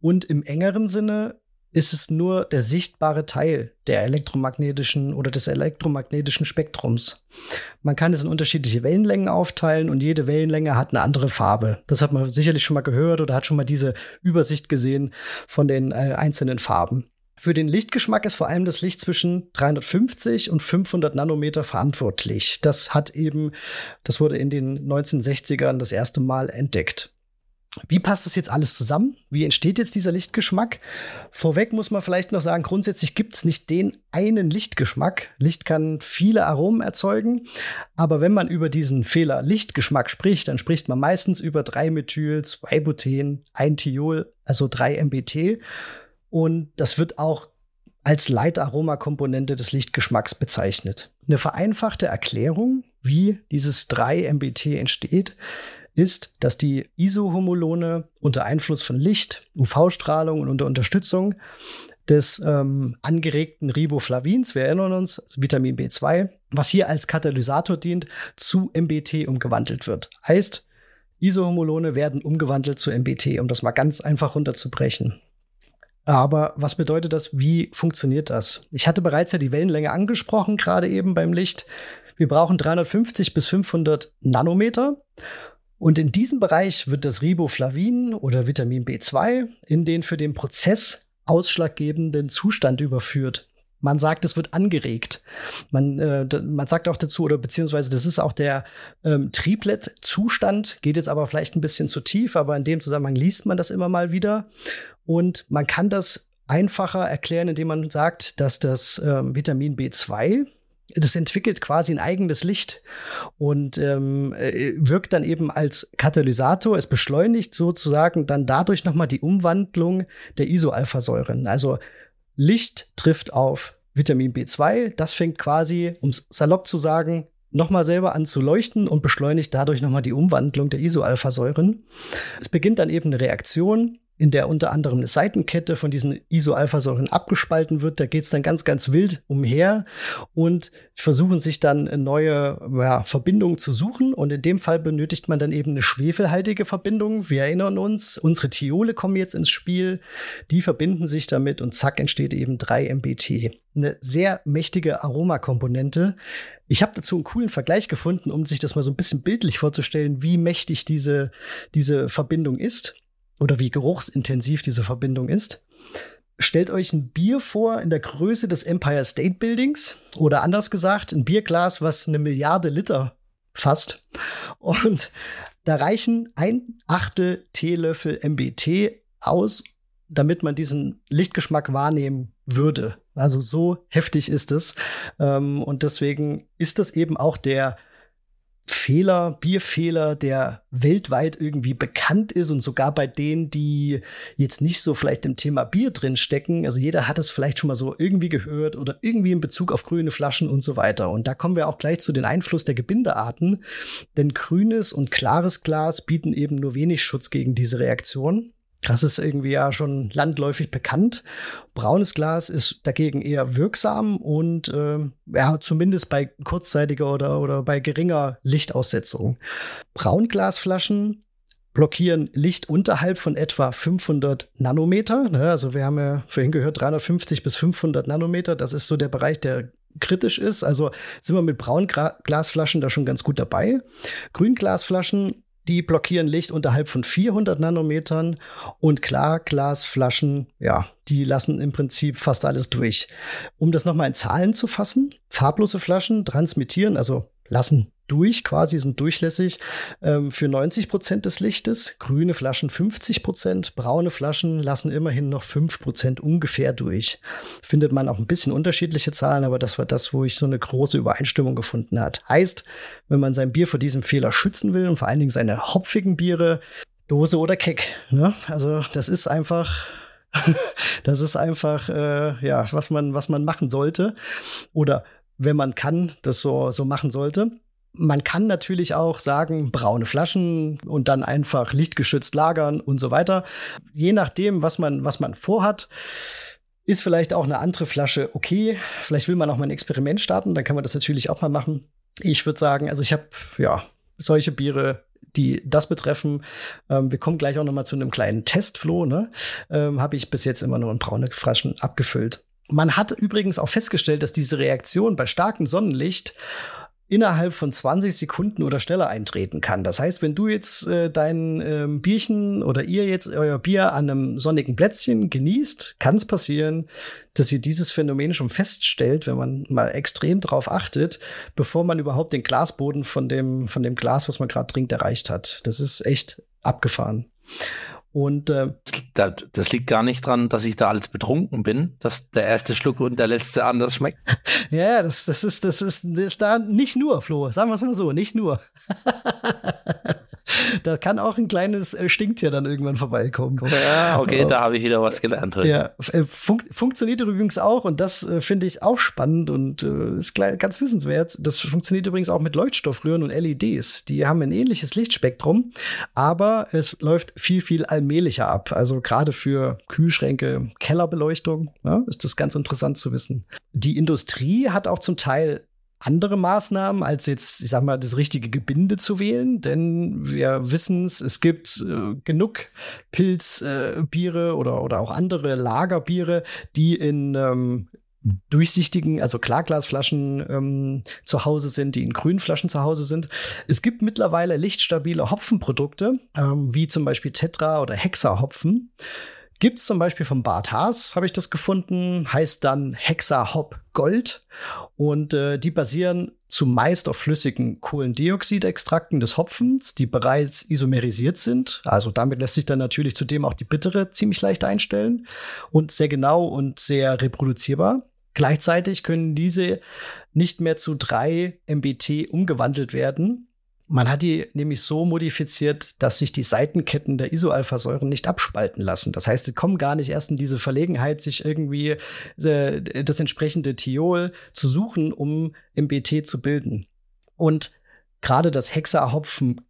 Und im engeren Sinne ist es nur der sichtbare Teil der elektromagnetischen oder des elektromagnetischen Spektrums. Man kann es in unterschiedliche Wellenlängen aufteilen und jede Wellenlänge hat eine andere Farbe. Das hat man sicherlich schon mal gehört oder hat schon mal diese Übersicht gesehen von den äh, einzelnen Farben. Für den Lichtgeschmack ist vor allem das Licht zwischen 350 und 500 Nanometer verantwortlich. Das hat eben, das wurde in den 1960ern das erste Mal entdeckt. Wie passt das jetzt alles zusammen? Wie entsteht jetzt dieser Lichtgeschmack? Vorweg muss man vielleicht noch sagen, grundsätzlich gibt es nicht den einen Lichtgeschmack. Licht kann viele Aromen erzeugen, aber wenn man über diesen Fehler Lichtgeschmack spricht, dann spricht man meistens über 3-Methyl, 2-Buten, 1-Thiol, also 3-MBT. Und das wird auch als Leitaromakomponente des Lichtgeschmacks bezeichnet. Eine vereinfachte Erklärung, wie dieses 3-MBT entsteht, ist, dass die Isohomolone unter Einfluss von Licht, UV-Strahlung und unter Unterstützung des ähm, angeregten Riboflavins, wir erinnern uns, Vitamin B2, was hier als Katalysator dient, zu MBT umgewandelt wird. Heißt, Isohomolone werden umgewandelt zu MBT, um das mal ganz einfach runterzubrechen. Aber was bedeutet das? Wie funktioniert das? Ich hatte bereits ja die Wellenlänge angesprochen, gerade eben beim Licht. Wir brauchen 350 bis 500 Nanometer. Und in diesem Bereich wird das Riboflavin oder Vitamin B2 in den für den Prozess ausschlaggebenden Zustand überführt. Man sagt, es wird angeregt. Man, äh, man sagt auch dazu, oder beziehungsweise das ist auch der ähm, Triplet-Zustand, geht jetzt aber vielleicht ein bisschen zu tief, aber in dem Zusammenhang liest man das immer mal wieder. Und man kann das einfacher erklären, indem man sagt, dass das ähm, Vitamin B2 das entwickelt quasi ein eigenes Licht und ähm, äh, wirkt dann eben als Katalysator. Es beschleunigt sozusagen dann dadurch nochmal die Umwandlung der Isoalphasäuren. Also Licht trifft auf Vitamin B2, das fängt quasi, um es salopp zu sagen, nochmal selber an zu leuchten und beschleunigt dadurch nochmal die Umwandlung der Isoalphasäuren. Es beginnt dann eben eine Reaktion, in der unter anderem eine Seitenkette von diesen Isoalphasäuren abgespalten wird. Da geht es dann ganz, ganz wild umher und versuchen sich dann neue ja, Verbindungen zu suchen. Und in dem Fall benötigt man dann eben eine schwefelhaltige Verbindung. Wir erinnern uns, unsere Thiole kommen jetzt ins Spiel. Die verbinden sich damit und zack entsteht eben 3-MBT. Eine sehr mächtige Aromakomponente. Ich habe dazu einen coolen Vergleich gefunden, um sich das mal so ein bisschen bildlich vorzustellen, wie mächtig diese, diese Verbindung ist oder wie geruchsintensiv diese Verbindung ist. Stellt euch ein Bier vor in der Größe des Empire State Buildings oder anders gesagt, ein Bierglas, was eine Milliarde Liter fasst. Und da reichen ein Achtel Teelöffel MBT aus, damit man diesen Lichtgeschmack wahrnehmen würde. Also so heftig ist es. Ähm, und deswegen ist das eben auch der Fehler, Bierfehler, der weltweit irgendwie bekannt ist und sogar bei denen, die jetzt nicht so vielleicht im Thema Bier drin stecken. Also jeder hat es vielleicht schon mal so irgendwie gehört oder irgendwie in Bezug auf grüne Flaschen und so weiter. Und da kommen wir auch gleich zu den Einfluss der Gebindearten, denn grünes und klares Glas bieten eben nur wenig Schutz gegen diese Reaktion. Das ist irgendwie ja schon landläufig bekannt. Braunes Glas ist dagegen eher wirksam und äh, ja, zumindest bei kurzzeitiger oder, oder bei geringer Lichtaussetzung. Braunglasflaschen blockieren Licht unterhalb von etwa 500 Nanometer. Ne, also wir haben ja vorhin gehört 350 bis 500 Nanometer. Das ist so der Bereich, der kritisch ist. Also sind wir mit Braunglasflaschen da schon ganz gut dabei. Grünglasflaschen die blockieren Licht unterhalb von 400 Nanometern und klar, Glasflaschen, ja, die lassen im Prinzip fast alles durch. Um das nochmal in Zahlen zu fassen, farblose Flaschen transmittieren, also lassen durch, quasi sind durchlässig ähm, für 90 Prozent des Lichtes. Grüne Flaschen 50 Prozent, braune Flaschen lassen immerhin noch 5 Prozent ungefähr durch. Findet man auch ein bisschen unterschiedliche Zahlen, aber das war das, wo ich so eine große Übereinstimmung gefunden hat. Heißt, wenn man sein Bier vor diesem Fehler schützen will und vor allen Dingen seine hopfigen Biere, Dose oder Keck. Ne? Also das ist einfach das ist einfach, äh, ja, was man, was man machen sollte. Oder wenn man kann, das so, so machen sollte. Man kann natürlich auch sagen, braune Flaschen und dann einfach lichtgeschützt lagern und so weiter. Je nachdem, was man, was man vorhat, ist vielleicht auch eine andere Flasche okay. Vielleicht will man auch mal ein Experiment starten, dann kann man das natürlich auch mal machen. Ich würde sagen, also ich habe ja solche Biere die das betreffen. Ähm, wir kommen gleich auch noch mal zu einem kleinen Testfloh. Ne? Ähm, Habe ich bis jetzt immer nur in braune Flaschen abgefüllt. Man hat übrigens auch festgestellt, dass diese Reaktion bei starkem Sonnenlicht innerhalb von 20 Sekunden oder schneller eintreten kann. Das heißt, wenn du jetzt äh, dein ähm, Bierchen oder ihr jetzt euer Bier an einem sonnigen Plätzchen genießt, kann es passieren, dass ihr dieses Phänomen schon feststellt, wenn man mal extrem drauf achtet, bevor man überhaupt den Glasboden von dem, von dem Glas, was man gerade trinkt, erreicht hat. Das ist echt abgefahren. Und äh, das liegt gar nicht dran, dass ich da als betrunken bin, dass der erste Schluck und der letzte anders schmeckt. ja, das, das, ist, das, ist, das ist da nicht nur, Flo. Sagen wir es mal so, nicht nur. da kann auch ein kleines äh, Stinktier dann irgendwann vorbeikommen. Ja, okay, da habe ich wieder was gelernt. Ja, äh, fun funktioniert übrigens auch und das äh, finde ich auch spannend und äh, ist ganz wissenswert. Das funktioniert übrigens auch mit Leuchtstoffröhren und LEDs. Die haben ein ähnliches Lichtspektrum, aber es läuft viel, viel allmählicher ab. Also gerade für Kühlschränke, Kellerbeleuchtung ja, ist das ganz interessant zu wissen. Die Industrie hat auch zum Teil andere Maßnahmen, als jetzt, ich sag mal, das richtige Gebinde zu wählen, denn wir wissen es, es gibt äh, genug Pilzbiere äh, oder, oder auch andere Lagerbiere, die in ähm, durchsichtigen, also Klarglasflaschen ähm, zu Hause sind, die in grünen Flaschen zu Hause sind. Es gibt mittlerweile lichtstabile Hopfenprodukte, ähm, wie zum Beispiel Tetra oder Hexa-Hopfen. Gibt es zum Beispiel vom Bart Haas, habe ich das gefunden, heißt dann Hexa Hop Gold. Und äh, die basieren zumeist auf flüssigen Kohlendioxidextrakten des Hopfens, die bereits isomerisiert sind. Also damit lässt sich dann natürlich zudem auch die bittere ziemlich leicht einstellen und sehr genau und sehr reproduzierbar. Gleichzeitig können diese nicht mehr zu drei MBT umgewandelt werden, Man hat die nämlich so modifiziert, dass sich die Seitenketten der Isoalphasäuren nicht abspalten lassen. Das heißt, sie kommen gar nicht erst in diese Verlegenheit, sich irgendwie äh, das entsprechende Thiol zu suchen, um MBT zu bilden. Und gerade das Hexahopfen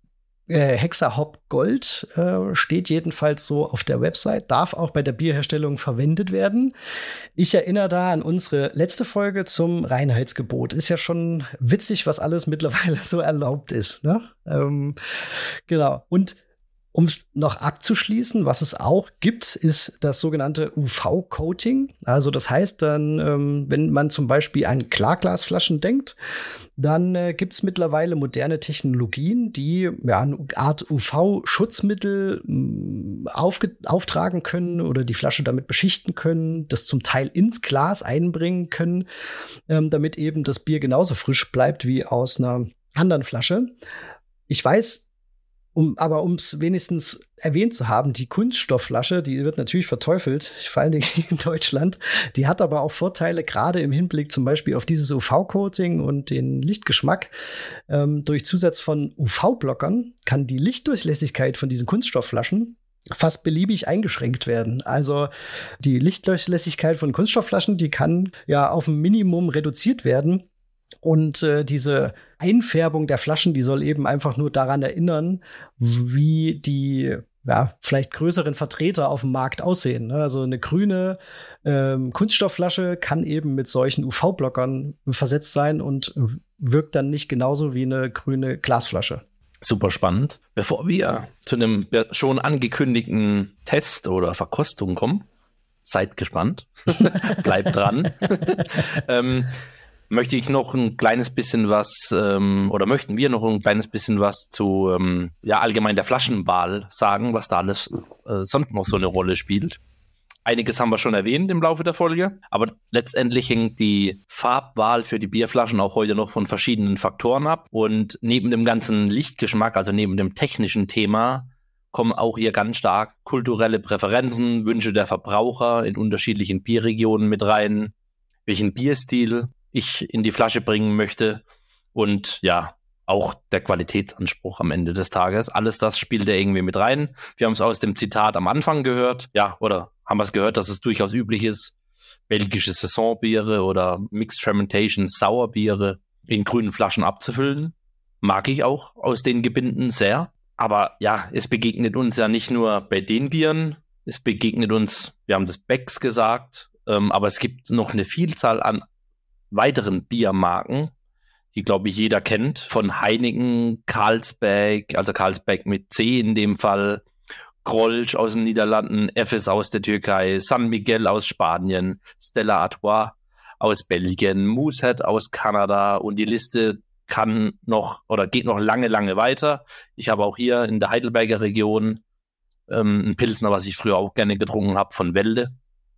äh, Hexahop Gold äh, steht jedenfalls so auf der Website, darf auch bei der Bierherstellung verwendet werden. Ich erinnere da an unsere letzte Folge zum Reinheitsgebot. Ist ja schon witzig, was alles mittlerweile so erlaubt ist. Ne? Ähm, genau. Und um es noch abzuschließen, was es auch gibt, ist das sogenannte UV-Coating. Also das heißt dann, ähm, wenn man zum Beispiel an Klarglasflaschen denkt, dann äh, gibt es mittlerweile moderne Technologien, die eine Art UV-Schutzmittel mm, auftragen können oder die Flasche damit beschichten können, das zum Teil ins Glas einbringen können, ähm, damit eben das Bier genauso frisch bleibt wie aus einer anderen Flasche. Ich weiß, um, aber um es wenigstens erwähnt zu haben, die Kunststoffflasche, die wird natürlich verteufelt, vor allem in Deutschland. Die hat aber auch Vorteile, gerade im Hinblick zum Beispiel auf dieses UV-Coating und den Lichtgeschmack. Ähm, durch Zusatz von UV-Blockern kann die Lichtdurchlässigkeit von diesen Kunststoffflaschen fast beliebig eingeschränkt werden. Also die Lichtdurchlässigkeit von Kunststoffflaschen, die kann ja auf ein Minimum reduziert werden. Und äh, diese Einfärbung der Flaschen, die soll eben einfach nur daran erinnern, wie die ja, vielleicht größeren Vertreter auf dem Markt aussehen. Ne? Also eine grüne ähm, Kunststoffflasche kann eben mit solchen UV-Blockern versetzt sein und wirkt dann nicht genauso wie eine grüne Glasflasche. Super spannend. Bevor wir zu einem schon angekündigten Test oder Verkostung kommen, seid gespannt, bleibt dran. ähm, möchte ich noch ein kleines bisschen was ähm, oder möchten wir noch ein kleines bisschen was zu ähm, ja allgemein der Flaschenwahl sagen, was da alles äh, sonst noch so eine Rolle spielt. Einiges haben wir schon erwähnt im Laufe der Folge, aber letztendlich hängt die Farbwahl für die Bierflaschen auch heute noch von verschiedenen Faktoren ab. Und neben dem ganzen Lichtgeschmack, also neben dem technischen Thema, kommen auch hier ganz stark kulturelle Präferenzen, Wünsche der Verbraucher in unterschiedlichen Bierregionen mit rein, welchen Bierstil ich in die Flasche bringen möchte. Und ja, auch der Qualitätsanspruch am Ende des Tages. Alles das spielt er irgendwie mit rein. Wir haben es aus dem Zitat am Anfang gehört. Ja, oder haben wir es gehört, dass es durchaus üblich ist, belgische Saisonbiere oder Mixed Fermentation Sauerbiere in grünen Flaschen abzufüllen. Mag ich auch aus den Gebinden sehr. Aber ja, es begegnet uns ja nicht nur bei den Bieren, es begegnet uns, wir haben das Becks gesagt, ähm, aber es gibt noch eine Vielzahl an weiteren Biermarken, die, glaube ich, jeder kennt, von Heineken, Carlsberg, also Carlsberg mit C in dem Fall, Grolsch aus den Niederlanden, Efes aus der Türkei, San Miguel aus Spanien, Stella Artois aus Belgien, Moosehead aus Kanada und die Liste kann noch oder geht noch lange, lange weiter. Ich habe auch hier in der Heidelberger Region ähm, ein Pilsner, was ich früher auch gerne getrunken habe, von Welde.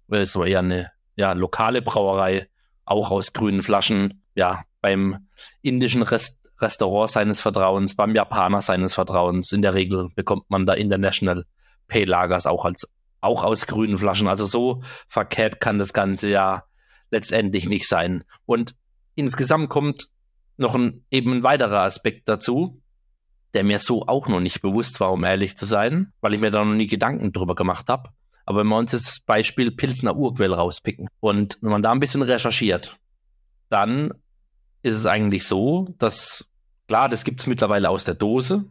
Es war eher eine ja, lokale Brauerei auch aus grünen Flaschen, ja, beim indischen Rest Restaurant seines Vertrauens, beim Japaner seines Vertrauens. In der Regel bekommt man da International Pay Lagers auch als auch aus grünen Flaschen. Also so verkehrt kann das Ganze ja letztendlich nicht sein. Und insgesamt kommt noch ein eben ein weiterer Aspekt dazu, der mir so auch noch nicht bewusst war, um ehrlich zu sein, weil ich mir da noch nie Gedanken drüber gemacht habe. Aber wenn wir uns das Beispiel Pilsner Urquell rauspicken und wenn man da ein bisschen recherchiert, dann ist es eigentlich so, dass, klar, das gibt es mittlerweile aus der Dose.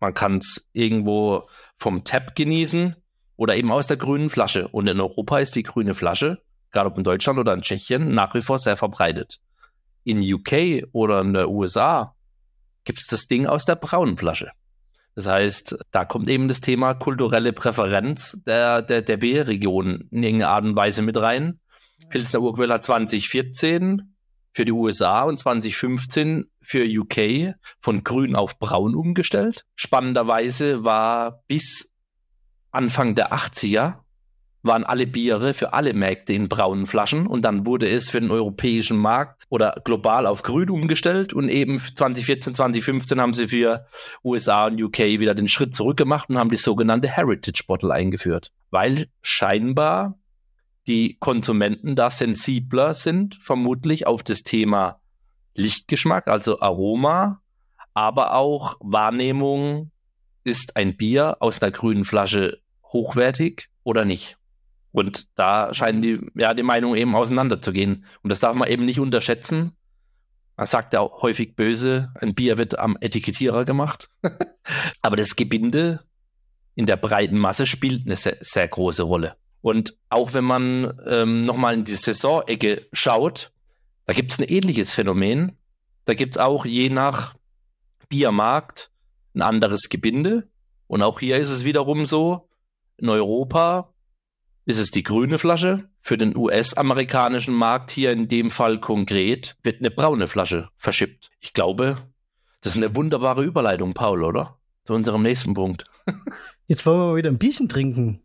Man kann es irgendwo vom Tab genießen oder eben aus der grünen Flasche. Und in Europa ist die grüne Flasche, gerade ob in Deutschland oder in Tschechien, nach wie vor sehr verbreitet. In UK oder in der USA gibt es das Ding aus der braunen Flasche. Das heißt, da kommt eben das Thema kulturelle Präferenz der, der, der B-Region in irgendeiner Art und Weise mit rein. Pilsner Urquell hat 2014 für die USA und 2015 für UK von grün auf braun umgestellt. Spannenderweise war bis Anfang der 80er waren alle Biere für alle Märkte in braunen Flaschen und dann wurde es für den europäischen Markt oder global auf grün umgestellt und eben 2014, 2015 haben sie für USA und UK wieder den Schritt zurück gemacht und haben die sogenannte Heritage Bottle eingeführt, weil scheinbar die Konsumenten da sensibler sind, vermutlich auf das Thema Lichtgeschmack, also Aroma, aber auch Wahrnehmung, ist ein Bier aus einer grünen Flasche hochwertig oder nicht? Und da scheinen die, ja, die Meinungen eben auseinanderzugehen. Und das darf man eben nicht unterschätzen. Man sagt ja auch häufig böse, ein Bier wird am Etikettierer gemacht. Aber das Gebinde in der breiten Masse spielt eine sehr, sehr große Rolle. Und auch wenn man ähm, nochmal in die Saisonecke schaut, da gibt es ein ähnliches Phänomen. Da gibt es auch je nach Biermarkt ein anderes Gebinde. Und auch hier ist es wiederum so, in Europa ist es die grüne Flasche. Für den US-amerikanischen Markt hier in dem Fall konkret wird eine braune Flasche verschippt. Ich glaube, das ist eine wunderbare Überleitung, Paul, oder? Zu unserem nächsten Punkt. Jetzt wollen wir mal wieder ein Bierchen trinken.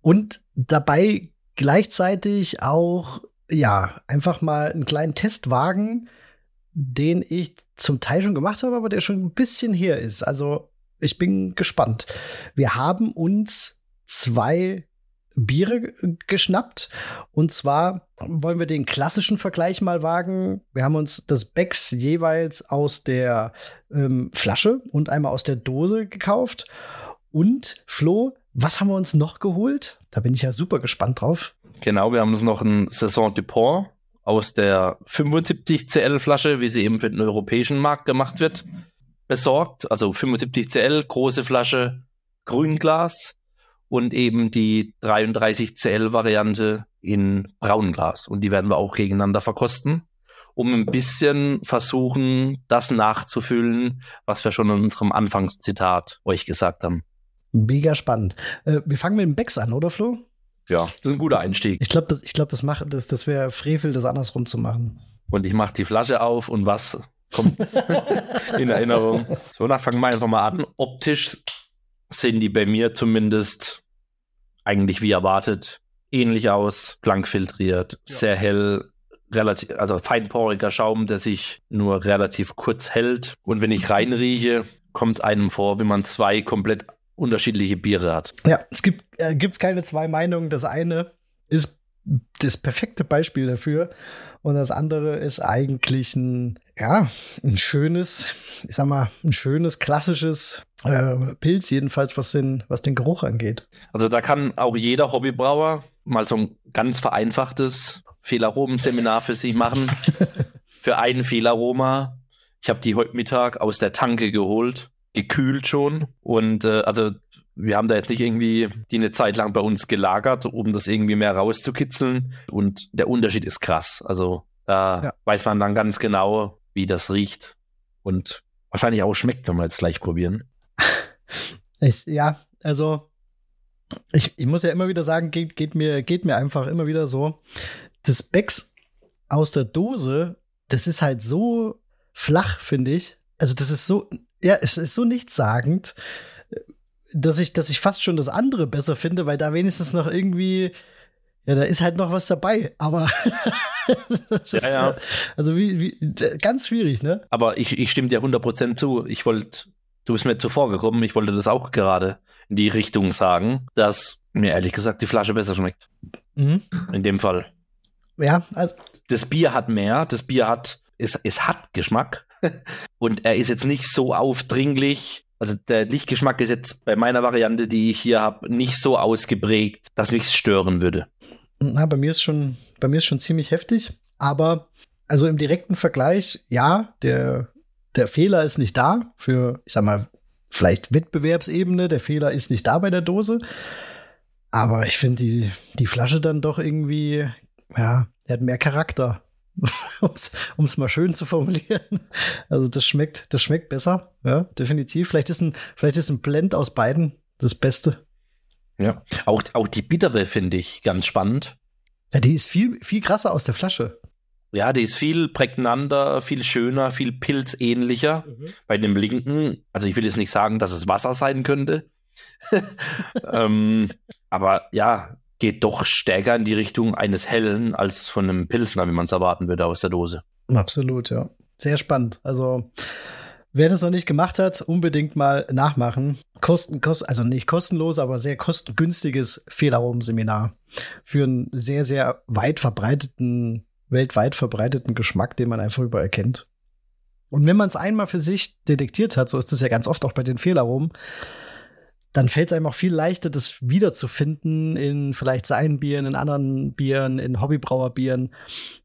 Und dabei gleichzeitig auch, ja, einfach mal einen kleinen Test wagen, den ich zum Teil schon gemacht habe, aber der schon ein bisschen her ist. Also ich bin gespannt. Wir haben uns zwei Biere geschnappt. Und zwar wollen wir den klassischen Vergleich mal wagen. Wir haben uns das Becks jeweils aus der ähm, Flasche und einmal aus der Dose gekauft. Und Flo, was haben wir uns noch geholt? Da bin ich ja super gespannt drauf. Genau, wir haben uns noch ein Saison Dupont aus der 75 CL Flasche, wie sie eben für den europäischen Markt gemacht wird, besorgt. Also 75 CL, große Flasche, Grünglas und eben die 33 CL Variante in Braunglas. Und die werden wir auch gegeneinander verkosten, um ein bisschen versuchen, das nachzufüllen, was wir schon in unserem Anfangszitat euch gesagt haben. Mega spannend. Äh, wir fangen mit dem Becks an, oder Flo? Ja, das ist ein guter Einstieg. Ich glaube, das, ich glaub, das, das, das wäre Frevel, das andersrum zu machen. Und ich mache die Flasche auf und was kommt in Erinnerung. So, dann fangen wir einfach mal an. Optisch sehen die bei mir zumindest eigentlich wie erwartet ähnlich aus, blank filtriert, ja. sehr hell, relativ, also feinporiger Schaum, der sich nur relativ kurz hält. Und wenn ich reinrieche, kommt es einem vor, wie man zwei komplett unterschiedliche Biere hat. Ja, es gibt äh, gibt's keine zwei Meinungen. Das eine ist das perfekte Beispiel dafür und das andere ist eigentlich ein ja ein schönes, ich sag mal ein schönes klassisches äh, Pilz jedenfalls was den was den Geruch angeht. Also da kann auch jeder Hobbybrauer mal so ein ganz vereinfachtes Fehlaromen-Seminar für sich machen. für ein Fehlaroma. Ich habe die heute Mittag aus der Tanke geholt gekühlt schon. Und äh, also wir haben da jetzt nicht irgendwie die eine Zeit lang bei uns gelagert, um das irgendwie mehr rauszukitzeln. Und der Unterschied ist krass. Also da ja. weiß man dann ganz genau, wie das riecht und wahrscheinlich auch schmeckt, wenn wir jetzt gleich probieren. ich, ja, also ich, ich muss ja immer wieder sagen, geht, geht, mir, geht mir einfach immer wieder so. Das Becks aus der Dose, das ist halt so flach, finde ich. Also das ist so ja, es ist so nichtssagend, dass ich, dass ich fast schon das andere besser finde, weil da wenigstens noch irgendwie, ja, da ist halt noch was dabei, aber ja, ja. also wie, wie, ganz schwierig, ne? Aber ich, ich stimme dir 100% zu. Ich wollte, du bist mir zuvor gekommen, ich wollte das auch gerade in die Richtung sagen, dass mir ehrlich gesagt die Flasche besser schmeckt. Mhm. In dem Fall. Ja, also. Das Bier hat mehr, das Bier hat, es, es hat Geschmack, und er ist jetzt nicht so aufdringlich. Also der Lichtgeschmack ist jetzt bei meiner Variante, die ich hier habe, nicht so ausgeprägt, dass mich stören würde. Na, bei mir ist schon, bei mir ist schon ziemlich heftig. Aber also im direkten Vergleich, ja, der, der Fehler ist nicht da für, ich sag mal, vielleicht Wettbewerbsebene. Der Fehler ist nicht da bei der Dose. Aber ich finde die, die Flasche dann doch irgendwie, ja, er hat mehr Charakter. um es mal schön zu formulieren. Also das schmeckt, das schmeckt besser, ja, definitiv. Vielleicht ist ein, vielleicht ist ein Blend aus beiden das Beste. Ja, auch, auch die bittere finde ich ganz spannend. Ja, die ist viel, viel krasser aus der Flasche. Ja, die ist viel prägnanter, viel schöner, viel pilzähnlicher. Mhm. Bei dem linken, also ich will jetzt nicht sagen, dass es Wasser sein könnte. ähm, aber ja, geht doch stärker in die Richtung eines Hellen als von einem Pilsner, wie man es erwarten würde aus der Dose. Absolut, ja. Sehr spannend. Also, wer das noch nicht gemacht hat, unbedingt mal nachmachen. Kosten, kost, also nicht kostenlos, aber sehr kostengünstiges Fehlaromen-Seminar für einen sehr, sehr weit verbreiteten, weltweit verbreiteten Geschmack, den man einfach überall kennt. Und wenn man es einmal für sich detektiert hat, so ist es ja ganz oft auch bei den Fehlaromen, dann fällt es einem auch viel leichter, das wiederzufinden in vielleicht seinen Bieren, in anderen Bieren, in Hobbybrauerbieren.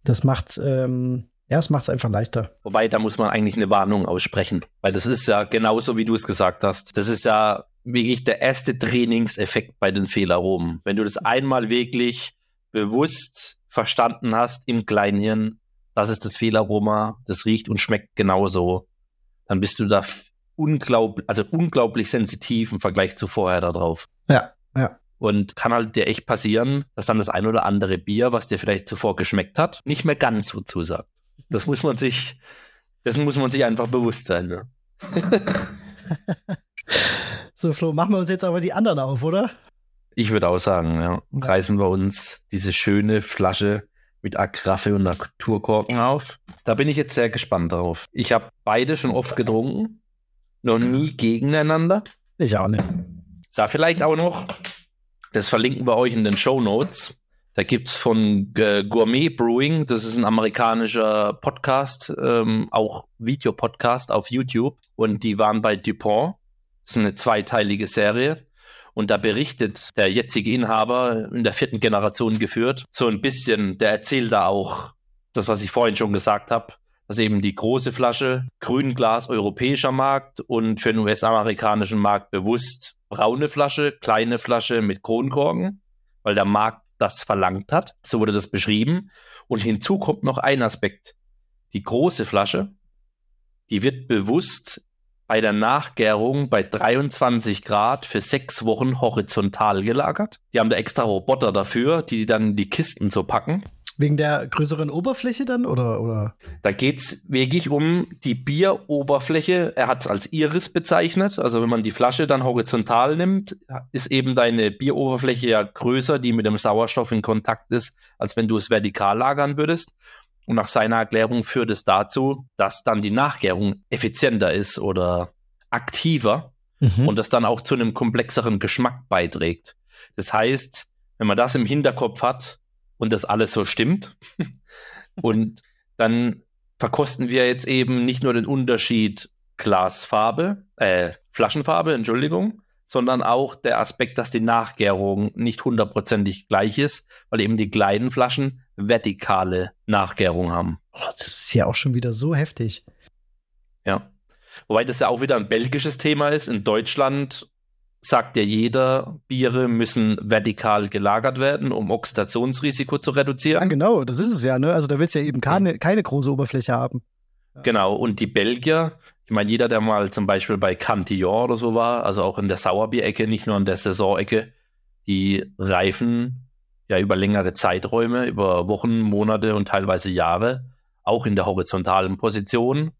Das macht, ähm, ja, es macht es einfach leichter. Wobei, da muss man eigentlich eine Warnung aussprechen, weil das ist ja genauso, wie du es gesagt hast. Das ist ja wirklich der erste Trainingseffekt bei den Fehlaromen. Wenn du das einmal wirklich bewusst verstanden hast im Kleinhirn, das ist das Fehlaroma, das riecht und schmeckt genauso, dann bist du da unglaublich, also unglaublich sensitiv im Vergleich zu vorher darauf. Ja, ja. Und kann halt dir echt passieren, dass dann das ein oder andere Bier, was dir vielleicht zuvor geschmeckt hat, nicht mehr ganz so zusagt. Das muss man sich, dessen muss man sich einfach bewusst sein. Ne? so, Flo, machen wir uns jetzt aber die anderen auf, oder? Ich würde auch sagen, ja. Reißen wir uns diese schöne Flasche mit Agraffe und Naturkorken auf. Da bin ich jetzt sehr gespannt drauf. Ich habe beide schon oft getrunken, noch nie gegeneinander. Ich auch nicht. Da vielleicht auch noch, das verlinken wir euch in den Show Notes. Da gibt es von äh, Gourmet Brewing, das ist ein amerikanischer Podcast, ähm, auch Videopodcast auf YouTube. Und die waren bei Dupont. Das ist eine zweiteilige Serie. Und da berichtet der jetzige Inhaber in der vierten Generation geführt, so ein bisschen, der erzählt da auch das, was ich vorhin schon gesagt habe, dass eben die große Flasche, Grünglas europäischer Markt und für den US-amerikanischen Markt bewusst braune Flasche, kleine Flasche mit Kronkorken, weil der Markt das verlangt hat. So wurde das beschrieben. Und hinzu kommt noch ein Aspekt. Die große Flasche, die wird bewusst bei der Nachgärung bei 23 Grad für sechs Wochen horizontal gelagert. Die haben da extra Roboter dafür, die dann die Kisten so packen. Wegen der größeren Oberfläche dann oder? oder? Da geht es wirklich um die Bieroberfläche. Er hat es als Iris bezeichnet. Also wenn man die Flasche dann horizontal nimmt, ist eben deine Bieroberfläche ja größer, die mit dem Sauerstoff in Kontakt ist, als wenn du es vertikal lagern würdest. Und nach seiner Erklärung führt es dazu, dass dann die Nachgärung effizienter ist oder aktiver mhm. und das dann auch zu einem komplexeren Geschmack beiträgt. Das heißt, wenn man das im Hinterkopf hat und das alles so stimmt, und dann verkosten wir jetzt eben nicht nur den Unterschied Glasfarbe, äh, Flaschenfarbe, Entschuldigung, sondern auch der Aspekt, dass die Nachgärung nicht hundertprozentig gleich ist, weil eben die kleinen Flaschen vertikale Nachgärung haben. Oh, das ist ja auch schon wieder so heftig. Ja. Wobei das ja auch wieder ein belgisches Thema ist. In Deutschland sagt ja jeder, Biere müssen vertikal gelagert werden, um Oxidationsrisiko zu reduzieren. Ja, genau, das ist es ja. Ne? Also da willst du ja eben keine, keine große Oberfläche haben. Genau, und die Belgier, ich meine, jeder, der mal zum Beispiel bei Cantillon oder so war, also auch in der Sauerbierecke, nicht nur in der Saisonecke, die reifen ja über längere Zeiträume, über Wochen, Monate und teilweise Jahre, auch in der horizontalen Position.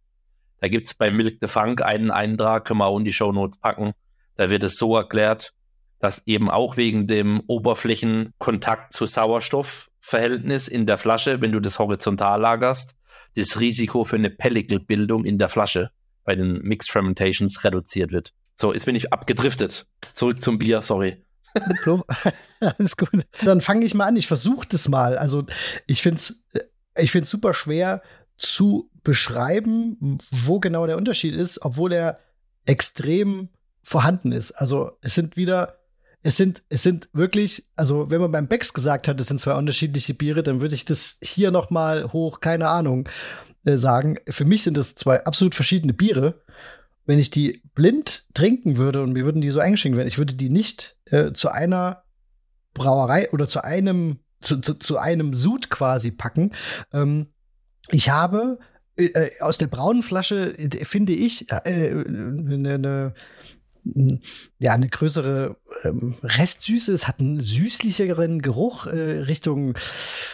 Da gibt es bei Milk the Funk einen Eintrag, können wir auch in die Show Notes packen. Da wird es so erklärt, dass eben auch wegen dem Oberflächenkontakt zu Sauerstoffverhältnis in der Flasche, wenn du das horizontal lagerst, das Risiko für eine Pellicle-Bildung in der Flasche bei den Mixed Fermentations reduziert wird. So, jetzt bin ich abgedriftet. Zurück zum Bier, sorry. Alles gut. Dann fange ich mal an. Ich versuche das mal. Also, ich finde es ich find's super schwer zu beschreiben, wo genau der Unterschied ist, obwohl er extrem vorhanden ist. Also, es sind wieder es sind, es sind wirklich, also wenn man beim Becks gesagt hat, es sind zwei unterschiedliche Biere, dann würde ich das hier noch mal hoch, keine Ahnung, äh, sagen. Für mich sind das zwei absolut verschiedene Biere. Wenn ich die blind trinken würde und mir würden die so eingeschenkt werden, ich würde die nicht äh, zu einer Brauerei oder zu einem zu, zu, zu einem Sud quasi packen. Ähm, ich habe äh, äh aus der braunen Flasche, äh, finde ich, äh, eine, eine ja, eine größere ähm, Restsüße. Es hat einen süßlicheren Geruch äh, Richtung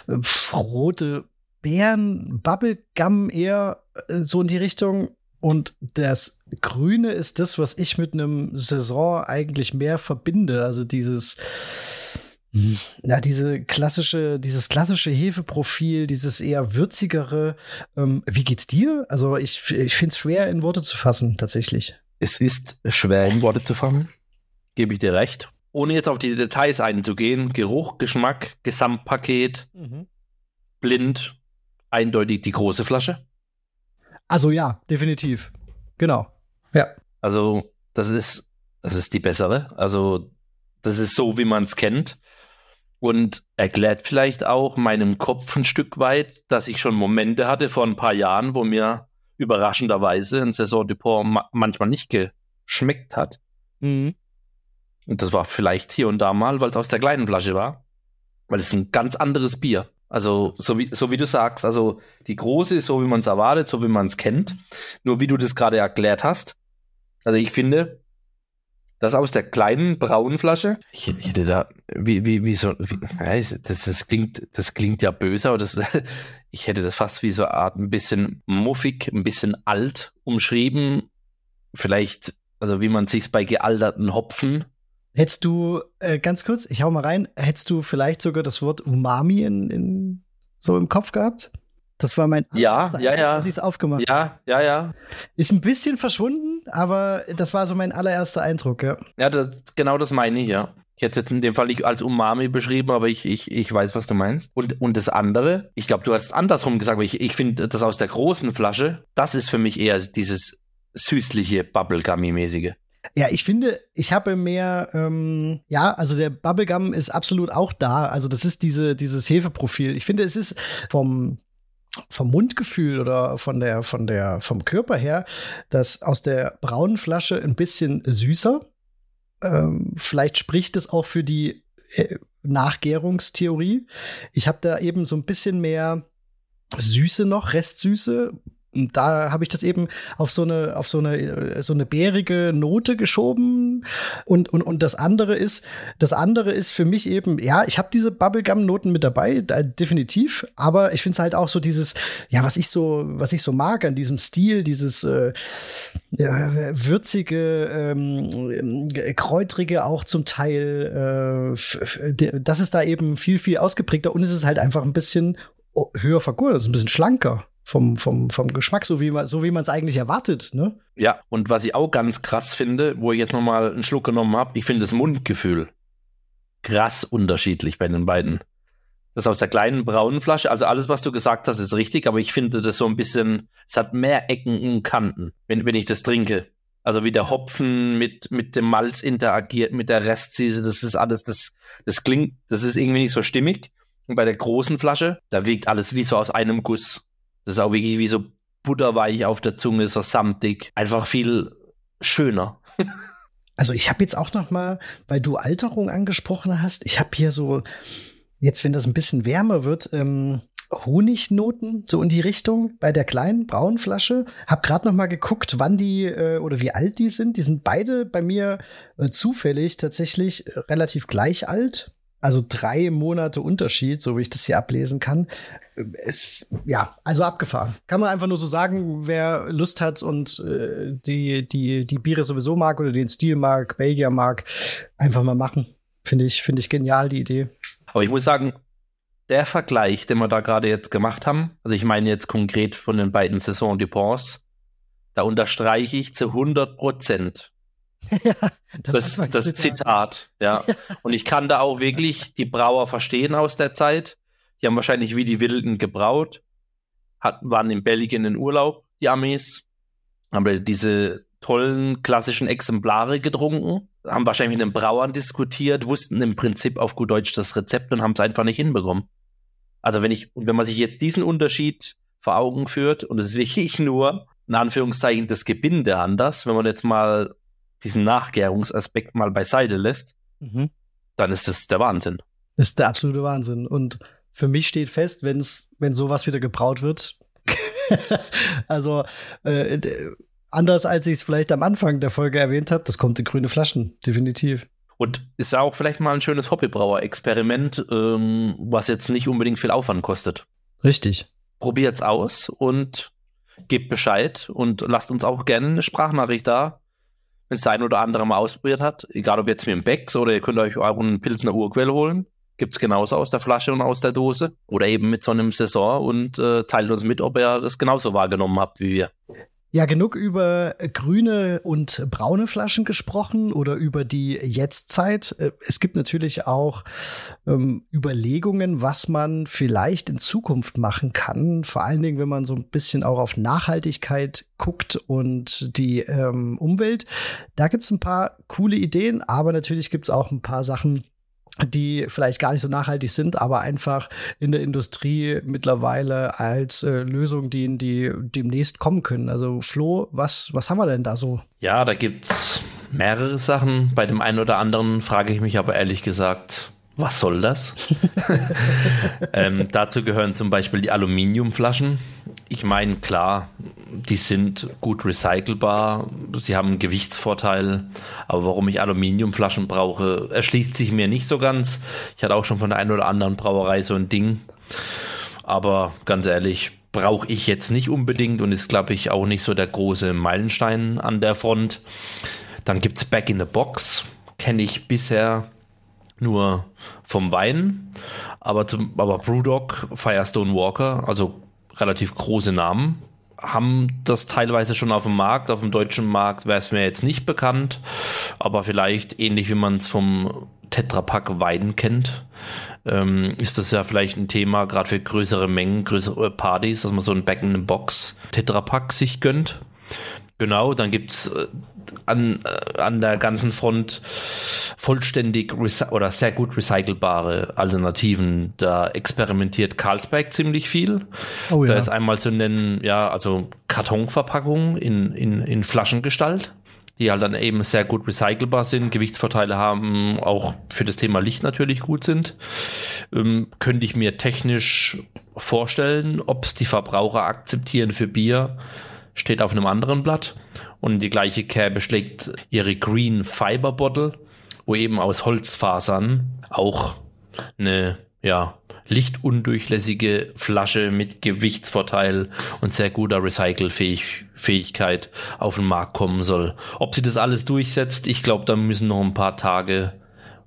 äh, rote Beeren, Bubblegum eher äh, so in die Richtung. Und das Grüne ist das, was ich mit einem Saison eigentlich mehr verbinde. Also dieses, ja, diese klassische, dieses klassische Hefeprofil, dieses eher würzigere. Ähm, wie geht's dir? Also ich, ich finde es schwer in Worte zu fassen, tatsächlich. Es ist schwer in Worte zu fassen, gebe ich dir recht. Ohne jetzt auf die Details einzugehen, Geruch, Geschmack, Gesamtpaket, mhm. blind, eindeutig die große Flasche. Also ja, definitiv. Genau. Ja. Also, das ist, das ist die bessere. Also, das ist so, wie man es kennt. Und erklärt vielleicht auch meinem Kopf ein Stück weit, dass ich schon Momente hatte vor ein paar Jahren, wo mir überraschenderweise ein Saison Dupont ma manchmal nicht geschmeckt hat. Mhm. Und das war vielleicht hier und da mal, weil es aus der kleinen Flasche war. Weil es ist ein ganz anderes Bier. Also, so wie, so wie du sagst, also die große ist so, wie man es erwartet, so wie man es kennt. Nur wie du das gerade erklärt hast. Also ich finde, das aus der kleinen braunen Flasche, ich, ich hätte da, wie, wie, wie so, wie, das, das, klingt, das klingt ja böse, aber das, ich hätte das fast wie so eine Art ein bisschen muffig, ein bisschen alt umschrieben. Vielleicht, also wie man sich bei gealterten Hopfen Hättest du, äh, ganz kurz, ich hau mal rein, hättest du vielleicht sogar das Wort Umami in, in so im Kopf gehabt? Das war mein ja, ja, ja. als ich es aufgemacht Ja, ja, ja. Ist ein bisschen verschwunden, aber das war so mein allererster Eindruck, ja. Ja, das, genau das meine ich, ja. Ich hätte es jetzt in dem Fall nicht als Umami beschrieben, aber ich, ich, ich weiß, was du meinst. Und, und das andere, ich glaube, du hast andersrum gesagt, aber ich, ich finde das aus der großen Flasche, das ist für mich eher dieses süßliche, Bubblegummy-mäßige. Ja, ich finde, ich habe mehr, ähm, ja, also der Bubblegum ist absolut auch da. Also das ist diese, dieses Hefeprofil. Ich finde, es ist vom, vom Mundgefühl oder von der, von der, vom Körper her, das aus der braunen Flasche ein bisschen süßer. Ähm, vielleicht spricht es auch für die äh, Nachgärungstheorie. Ich habe da eben so ein bisschen mehr Süße noch, Restsüße, da habe ich das eben auf so eine auf so eine so eine bärige Note geschoben. Und und und das andere ist das andere ist für mich eben ja ich habe diese Bubblegum Noten mit dabei da, definitiv. Aber ich finde es halt auch so dieses ja was ich so was ich so mag an diesem Stil dieses äh, ja, würzige ähm, kräutrige auch zum Teil äh, das ist da eben viel viel ausgeprägter und es ist halt einfach ein bisschen höher vergoldet, ist ein bisschen schlanker vom, vom, vom Geschmack, so wie man so wie man es eigentlich erwartet, ne? Ja, und was ich auch ganz krass finde, wo ich jetzt noch mal einen Schluck genommen habe, ich finde das Mundgefühl krass unterschiedlich bei den beiden. Das aus der kleinen braunen Flasche, also alles, was du gesagt hast, ist richtig, aber ich finde das so ein bisschen, es hat mehr Ecken und Kanten, wenn, wenn ich das trinke. Also wie der Hopfen mit, mit dem Malz interagiert, mit der Restsüße, das ist alles, das, das klingt, das ist irgendwie nicht so stimmig. Und bei der großen Flasche, da wiegt alles wie so aus einem Guss. Das ist auch wirklich wie so butterweich auf der Zunge, so samtig. Einfach viel schöner. Also ich habe jetzt auch noch mal, weil du Alterung angesprochen hast, ich habe hier so, jetzt wenn das ein bisschen wärmer wird, ähm, Honignoten, so in die Richtung, bei der kleinen braunen Flasche. Hab gerade noch mal geguckt, wann die äh, oder wie alt die sind. Die sind beide bei mir äh, zufällig tatsächlich äh, relativ gleich alt also drei Monate Unterschied, so wie ich das hier ablesen kann. Ist, ja, also abgefahren. Kann man einfach nur so sagen, wer Lust hat und äh, die, die, die Biere sowieso mag oder den Stil mag, Belgier mag, einfach mal machen. Finde ich, finde ich genial, die Idee. Aber ich muss sagen, der Vergleich, den wir da gerade jetzt gemacht haben, also ich meine jetzt konkret von den beiden Saison Duponts, da unterstreiche ich zu 100 Prozent, ja, das, das, das Zitat, ja. Und ich kann da auch wirklich die Brauer verstehen aus der Zeit. Die haben wahrscheinlich wie die Wilden gebraut, hatten, waren in Belgien in Urlaub, die Amis, haben diese tollen klassischen Exemplare getrunken, haben wahrscheinlich mit den Brauern diskutiert, wussten im Prinzip auf gut Deutsch das Rezept und haben es einfach nicht hinbekommen. Also wenn ich, wenn man sich jetzt diesen Unterschied vor Augen führt, und es ist wirklich nur, in Anführungszeichen, das Gebinde anders, wenn man jetzt mal diesen Nachgärungsaspekt mal beiseite lässt, mhm. dann ist das der Wahnsinn. Das ist der absolute Wahnsinn. Und für mich steht fest, wenn's, wenn sowas wieder gebraut wird, also äh, anders als ich es vielleicht am Anfang der Folge erwähnt habe, das kommt in grüne Flaschen, definitiv. Und ist ja auch vielleicht mal ein schönes Hobbybrauer-Experiment, ähm, was jetzt nicht unbedingt viel Aufwand kostet. Richtig. Probiert's aus und gebt Bescheid und lasst uns auch gerne eine Sprachnachricht da, wenn es der ein oder andere mal ausprobiert hat. Egal ob jetzt mit dem Becks oder ihr könnt euch auch einen Pilsner Urquell holen. Gibt es genauso aus der Flasche und aus der Dose. Oder eben mit so einem Saison und äh, teilt uns mit, ob ihr das genauso wahrgenommen habt wie wir. Ja, genug über grüne und braune Flaschen gesprochen oder über die Jetztzeit. Äh, es gibt natürlich auch ähm, Überlegungen, was man vielleicht in Zukunft machen kann. Vor allen Dingen, wenn man so ein bisschen auch auf Nachhaltigkeit guckt und die ähm, Umwelt. Da gibt es ein paar coole Ideen, aber natürlich gibt es auch ein paar Sachen, die vielleicht gar nicht so nachhaltig sind, aber einfach in der Industrie mittlerweile als äh, Lösung dienen, die demnächst kommen können. Also Flo, was, was haben wir denn da so? Ja, da gibt's mehrere Sachen. Bei dem einen oder anderen frage ich mich aber ehrlich gesagt, was soll das? ähm, dazu gehören zum Beispiel die Aluminiumflaschen. Ich meine, klar, die sind gut recycelbar, sie haben einen Gewichtsvorteil, aber warum ich Aluminiumflaschen brauche, erschließt sich mir nicht so ganz. Ich hatte auch schon von der einen oder anderen Brauerei so ein Ding, aber ganz ehrlich, brauche ich jetzt nicht unbedingt und ist, glaube ich, auch nicht so der große Meilenstein an der Front. Dann gibt es Back in the Box, kenne ich bisher nur vom Wein, aber, zum, aber Brewdog, Firestone Walker, also relativ große Namen, haben das teilweise schon auf dem Markt. Auf dem deutschen Markt wäre es mir jetzt nicht bekannt, aber vielleicht ähnlich wie man es vom Tetrapack Wein kennt, ähm, ist das ja vielleicht ein Thema, gerade für größere Mengen, größere Partys, dass man so ein Back in the Box Tetrapack sich gönnt. Genau, dann gibt's äh, an, äh, an der ganzen Front vollständig oder sehr gut recycelbare Alternativen. Da experimentiert Carlsberg ziemlich viel. Oh, ja. Da ist einmal zu nennen, ja, also Kartonverpackungen in, in, in Flaschengestalt die halt dann eben sehr gut recycelbar sind, Gewichtsvorteile haben, auch für das Thema Licht natürlich gut sind. Ähm, könnte ich mir technisch vorstellen, ob es die Verbraucher akzeptieren für Bier, steht auf einem anderen Blatt. Und die gleiche Kerbe schlägt ihre Green Fiber Bottle, wo eben aus Holzfasern auch eine, ja, lichtundurchlässige Flasche mit Gewichtsvorteil und sehr guter Recycelfähigkeit auf den Markt kommen soll. Ob sie das alles durchsetzt, ich glaube, da müssen noch ein paar Tage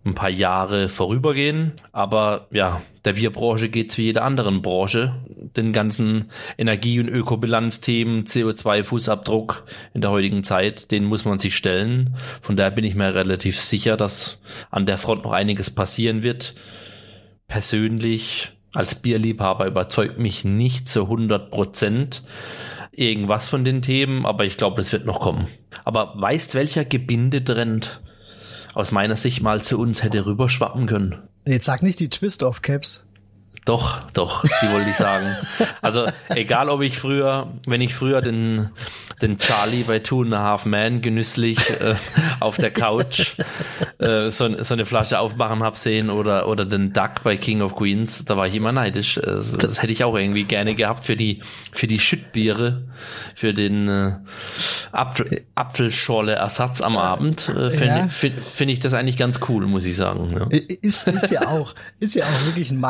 ein paar Jahre vorübergehen. Aber ja, der Bierbranche geht wie jeder anderen Branche. Den ganzen Energie- und Ökobilanzthemen, CO2-Fußabdruck in der heutigen Zeit, den muss man sich stellen. Von daher bin ich mir relativ sicher, dass an der Front noch einiges passieren wird. Persönlich als Bierliebhaber überzeugt mich nicht zu 100 Prozent irgendwas von den Themen, aber ich glaube, es wird noch kommen. Aber weißt, welcher Gebindetrend aus meiner Sicht mal zu uns hätte rüberschwappen können. Jetzt sag nicht die Twist-Off-Caps. Doch, doch, die wollte ich sagen. Also egal, ob ich früher, wenn ich früher den den Charlie bei Two and a Half Man genüsslich äh, auf der Couch äh, so, so, eine Flasche aufmachen hab sehen oder, oder den Duck bei King of Queens, da war ich immer neidisch. Äh, das, das hätte ich auch irgendwie gerne gehabt für die, für die Schüttbiere, für den äh, Apfel, Apfelschorle-Ersatz am Abend. Äh, Finde ja. find, find ich das eigentlich ganz cool, muss ich sagen. Ja. Ist, ist ja auch, ist ja auch wirklich ein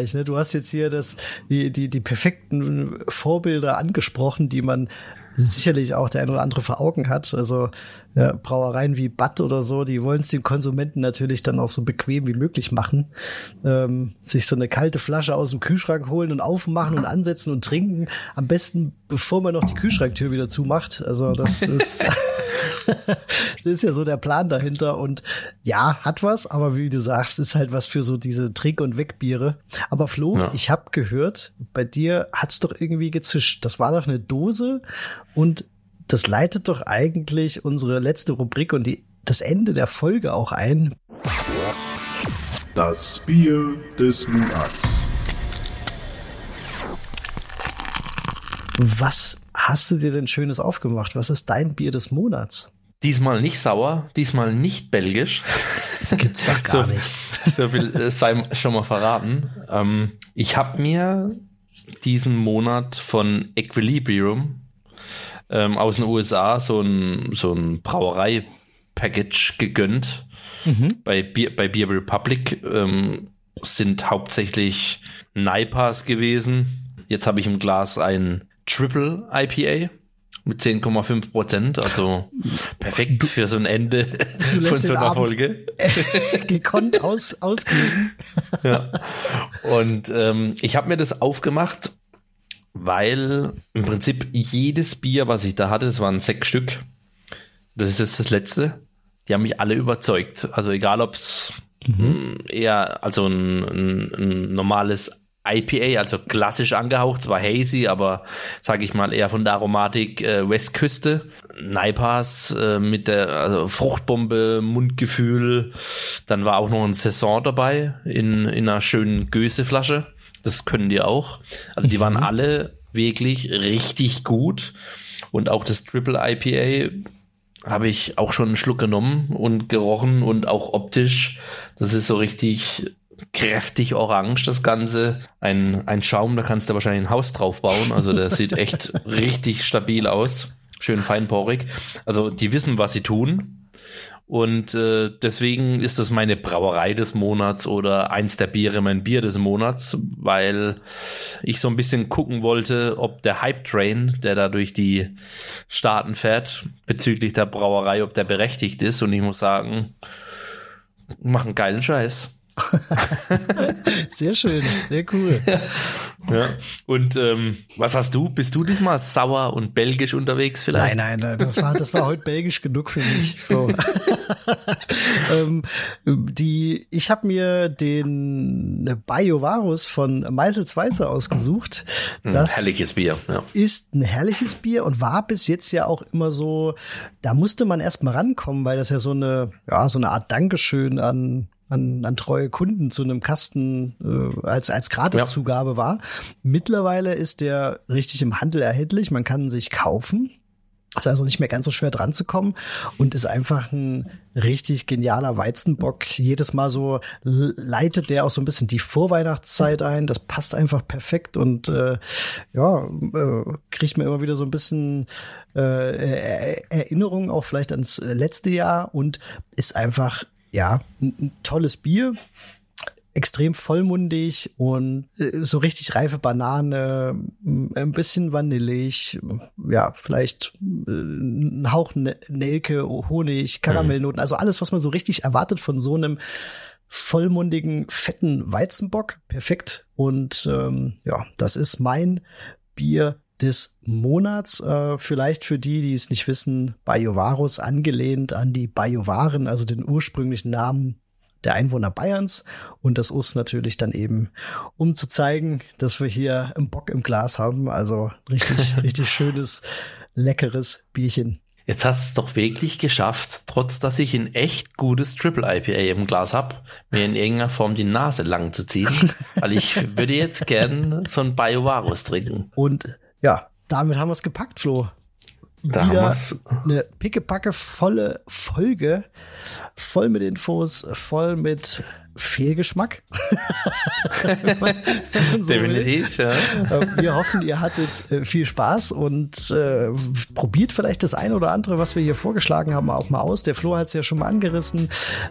Marketingstreich. Ne? Du hast jetzt hier das, die, die, die perfekten Vorbilder angesprochen, die man sicherlich auch der ein oder andere vor Augen hat. Also ja, Brauereien wie Bad oder so, die wollen es dem Konsumenten natürlich dann auch so bequem wie möglich machen. Ähm, sich so eine kalte Flasche aus dem Kühlschrank holen und aufmachen und ansetzen und trinken. Am besten, bevor man noch die Kühlschranktür wieder zumacht. Also das ist, das ist ja so der Plan dahinter. Und ja, hat was, aber wie du sagst, ist halt was für so diese Trink- und Wegbiere. Aber Flo, ja. ich habe gehört, bei dir hat's doch irgendwie gezischt. Das war doch eine Dose und das leitet doch eigentlich unsere letzte Rubrik und die, das Ende der Folge auch ein. Das Bier des Monats. Was hast du dir denn Schönes aufgemacht? Was ist dein Bier des Monats? Diesmal nicht sauer, diesmal nicht belgisch. Gibt's doch gar so, nicht. So viel äh, sei schon mal verraten. Ähm, ich habe mir diesen Monat von Equilibrium ähm, aus den USA so ein, so ein Brauerei-Package gegönnt. Mhm. Bei, Bier, bei Beer Republic ähm, sind hauptsächlich Naipas gewesen. Jetzt habe ich im Glas ein Triple IPA mit 10,5 Prozent, also perfekt für so ein Ende von so einer Folge. gekonnt aus, ausgeben. ja. Und ähm, ich habe mir das aufgemacht weil im Prinzip jedes Bier, was ich da hatte, es waren sechs Stück, das ist jetzt das letzte, die haben mich alle überzeugt. Also egal, ob es mhm. eher also ein, ein, ein normales IPA, also klassisch angehaucht, zwar hazy, aber sage ich mal eher von der Aromatik äh, Westküste. Naipas äh, mit der also Fruchtbombe, Mundgefühl. Dann war auch noch ein Saison dabei in, in einer schönen Göseflasche. Das können die auch. Also die waren mhm. alle wirklich richtig gut. Und auch das Triple IPA habe ich auch schon einen Schluck genommen und gerochen und auch optisch. Das ist so richtig kräftig orange, das Ganze. Ein, ein Schaum, da kannst du wahrscheinlich ein Haus drauf bauen. Also der sieht echt richtig stabil aus. Schön feinporig. Also die wissen, was sie tun. Und äh, deswegen ist das meine Brauerei des Monats oder eins der Biere mein Bier des Monats, weil ich so ein bisschen gucken wollte, ob der Hype Train, der da durch die Staaten fährt, bezüglich der Brauerei, ob der berechtigt ist. Und ich muss sagen, machen geilen Scheiß. sehr schön, sehr cool. Ja. Und ähm, was hast du? Bist du diesmal sauer und belgisch unterwegs vielleicht? Nein, nein, das war, das war heute belgisch genug für mich. So. ähm, die, ich habe mir den Biovarus von Meisels Weiße ausgesucht. Das ein herrliches Bier. Ja. Ist ein herrliches Bier und war bis jetzt ja auch immer so, da musste man erst mal rankommen, weil das ja so eine, ja, so eine Art Dankeschön an an, an treue Kunden zu einem Kasten äh, als, als Gratiszugabe ja. war. Mittlerweile ist der richtig im Handel erhältlich. Man kann sich kaufen. Ist also nicht mehr ganz so schwer dran zu kommen und ist einfach ein richtig genialer Weizenbock. Jedes Mal so leitet der auch so ein bisschen die Vorweihnachtszeit ein. Das passt einfach perfekt und äh, ja, äh, kriegt man immer wieder so ein bisschen äh, Erinnerungen auch vielleicht ans letzte Jahr und ist einfach ja, ein, tolles Bier extrem vollmundig und äh, so richtig reife Banane, ein bisschen vanillig, ja, vielleicht äh, ein Hauch Nelke, Honig, Karamellnoten, also alles, was man so richtig erwartet von so einem vollmundigen, fetten Weizenbock. Perfekt. Und ähm, ja, das ist mein Bier des Monats. Äh, vielleicht für die, die es nicht wissen, Bajovarus angelehnt an die Bajovaren, also den ursprünglichen Namen der Einwohner Bayerns. Und das Us natürlich dann eben, um zu zeigen, dass wir hier einen Bock im Glas haben. Also richtig, richtig schönes, leckeres Bierchen. Jetzt hast du es doch wirklich geschafft, trotz dass ich ein echt gutes Triple IPA im Glas habe, mir in irgendeiner Form die Nase lang zu ziehen. weil ich würde jetzt gern so ein Biovarus trinken. Und ja, damit haben wir es gepackt, Flo. Da Wieder eine pickepacke volle Folge, voll mit Infos, voll mit Fehlgeschmack. so Definitiv, ja. Äh, wir hoffen, ihr hattet äh, viel Spaß und äh, probiert vielleicht das eine oder andere, was wir hier vorgeschlagen haben, auch mal aus. Der Flo hat es ja schon mal angerissen.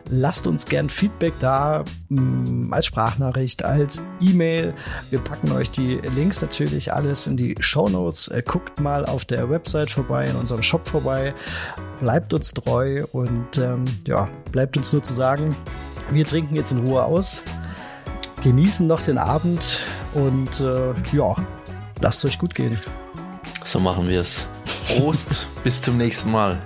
Lasst uns gern Feedback da, mh, mm, als Sprachnachricht, als E-Mail. Wir packen euch die Links natürlich alles in die Show Notes. Äh, guckt mal auf der Website vorbei, in unserem Shop vorbei. Bleibt uns treu und ähm, ja, bleibt uns nur zu sagen, wir trinken jetzt in Ruhe aus, genießen noch den Abend und äh, ja, lasst es euch gut gehen. So machen wir es. Prost, bis zum nächsten Mal.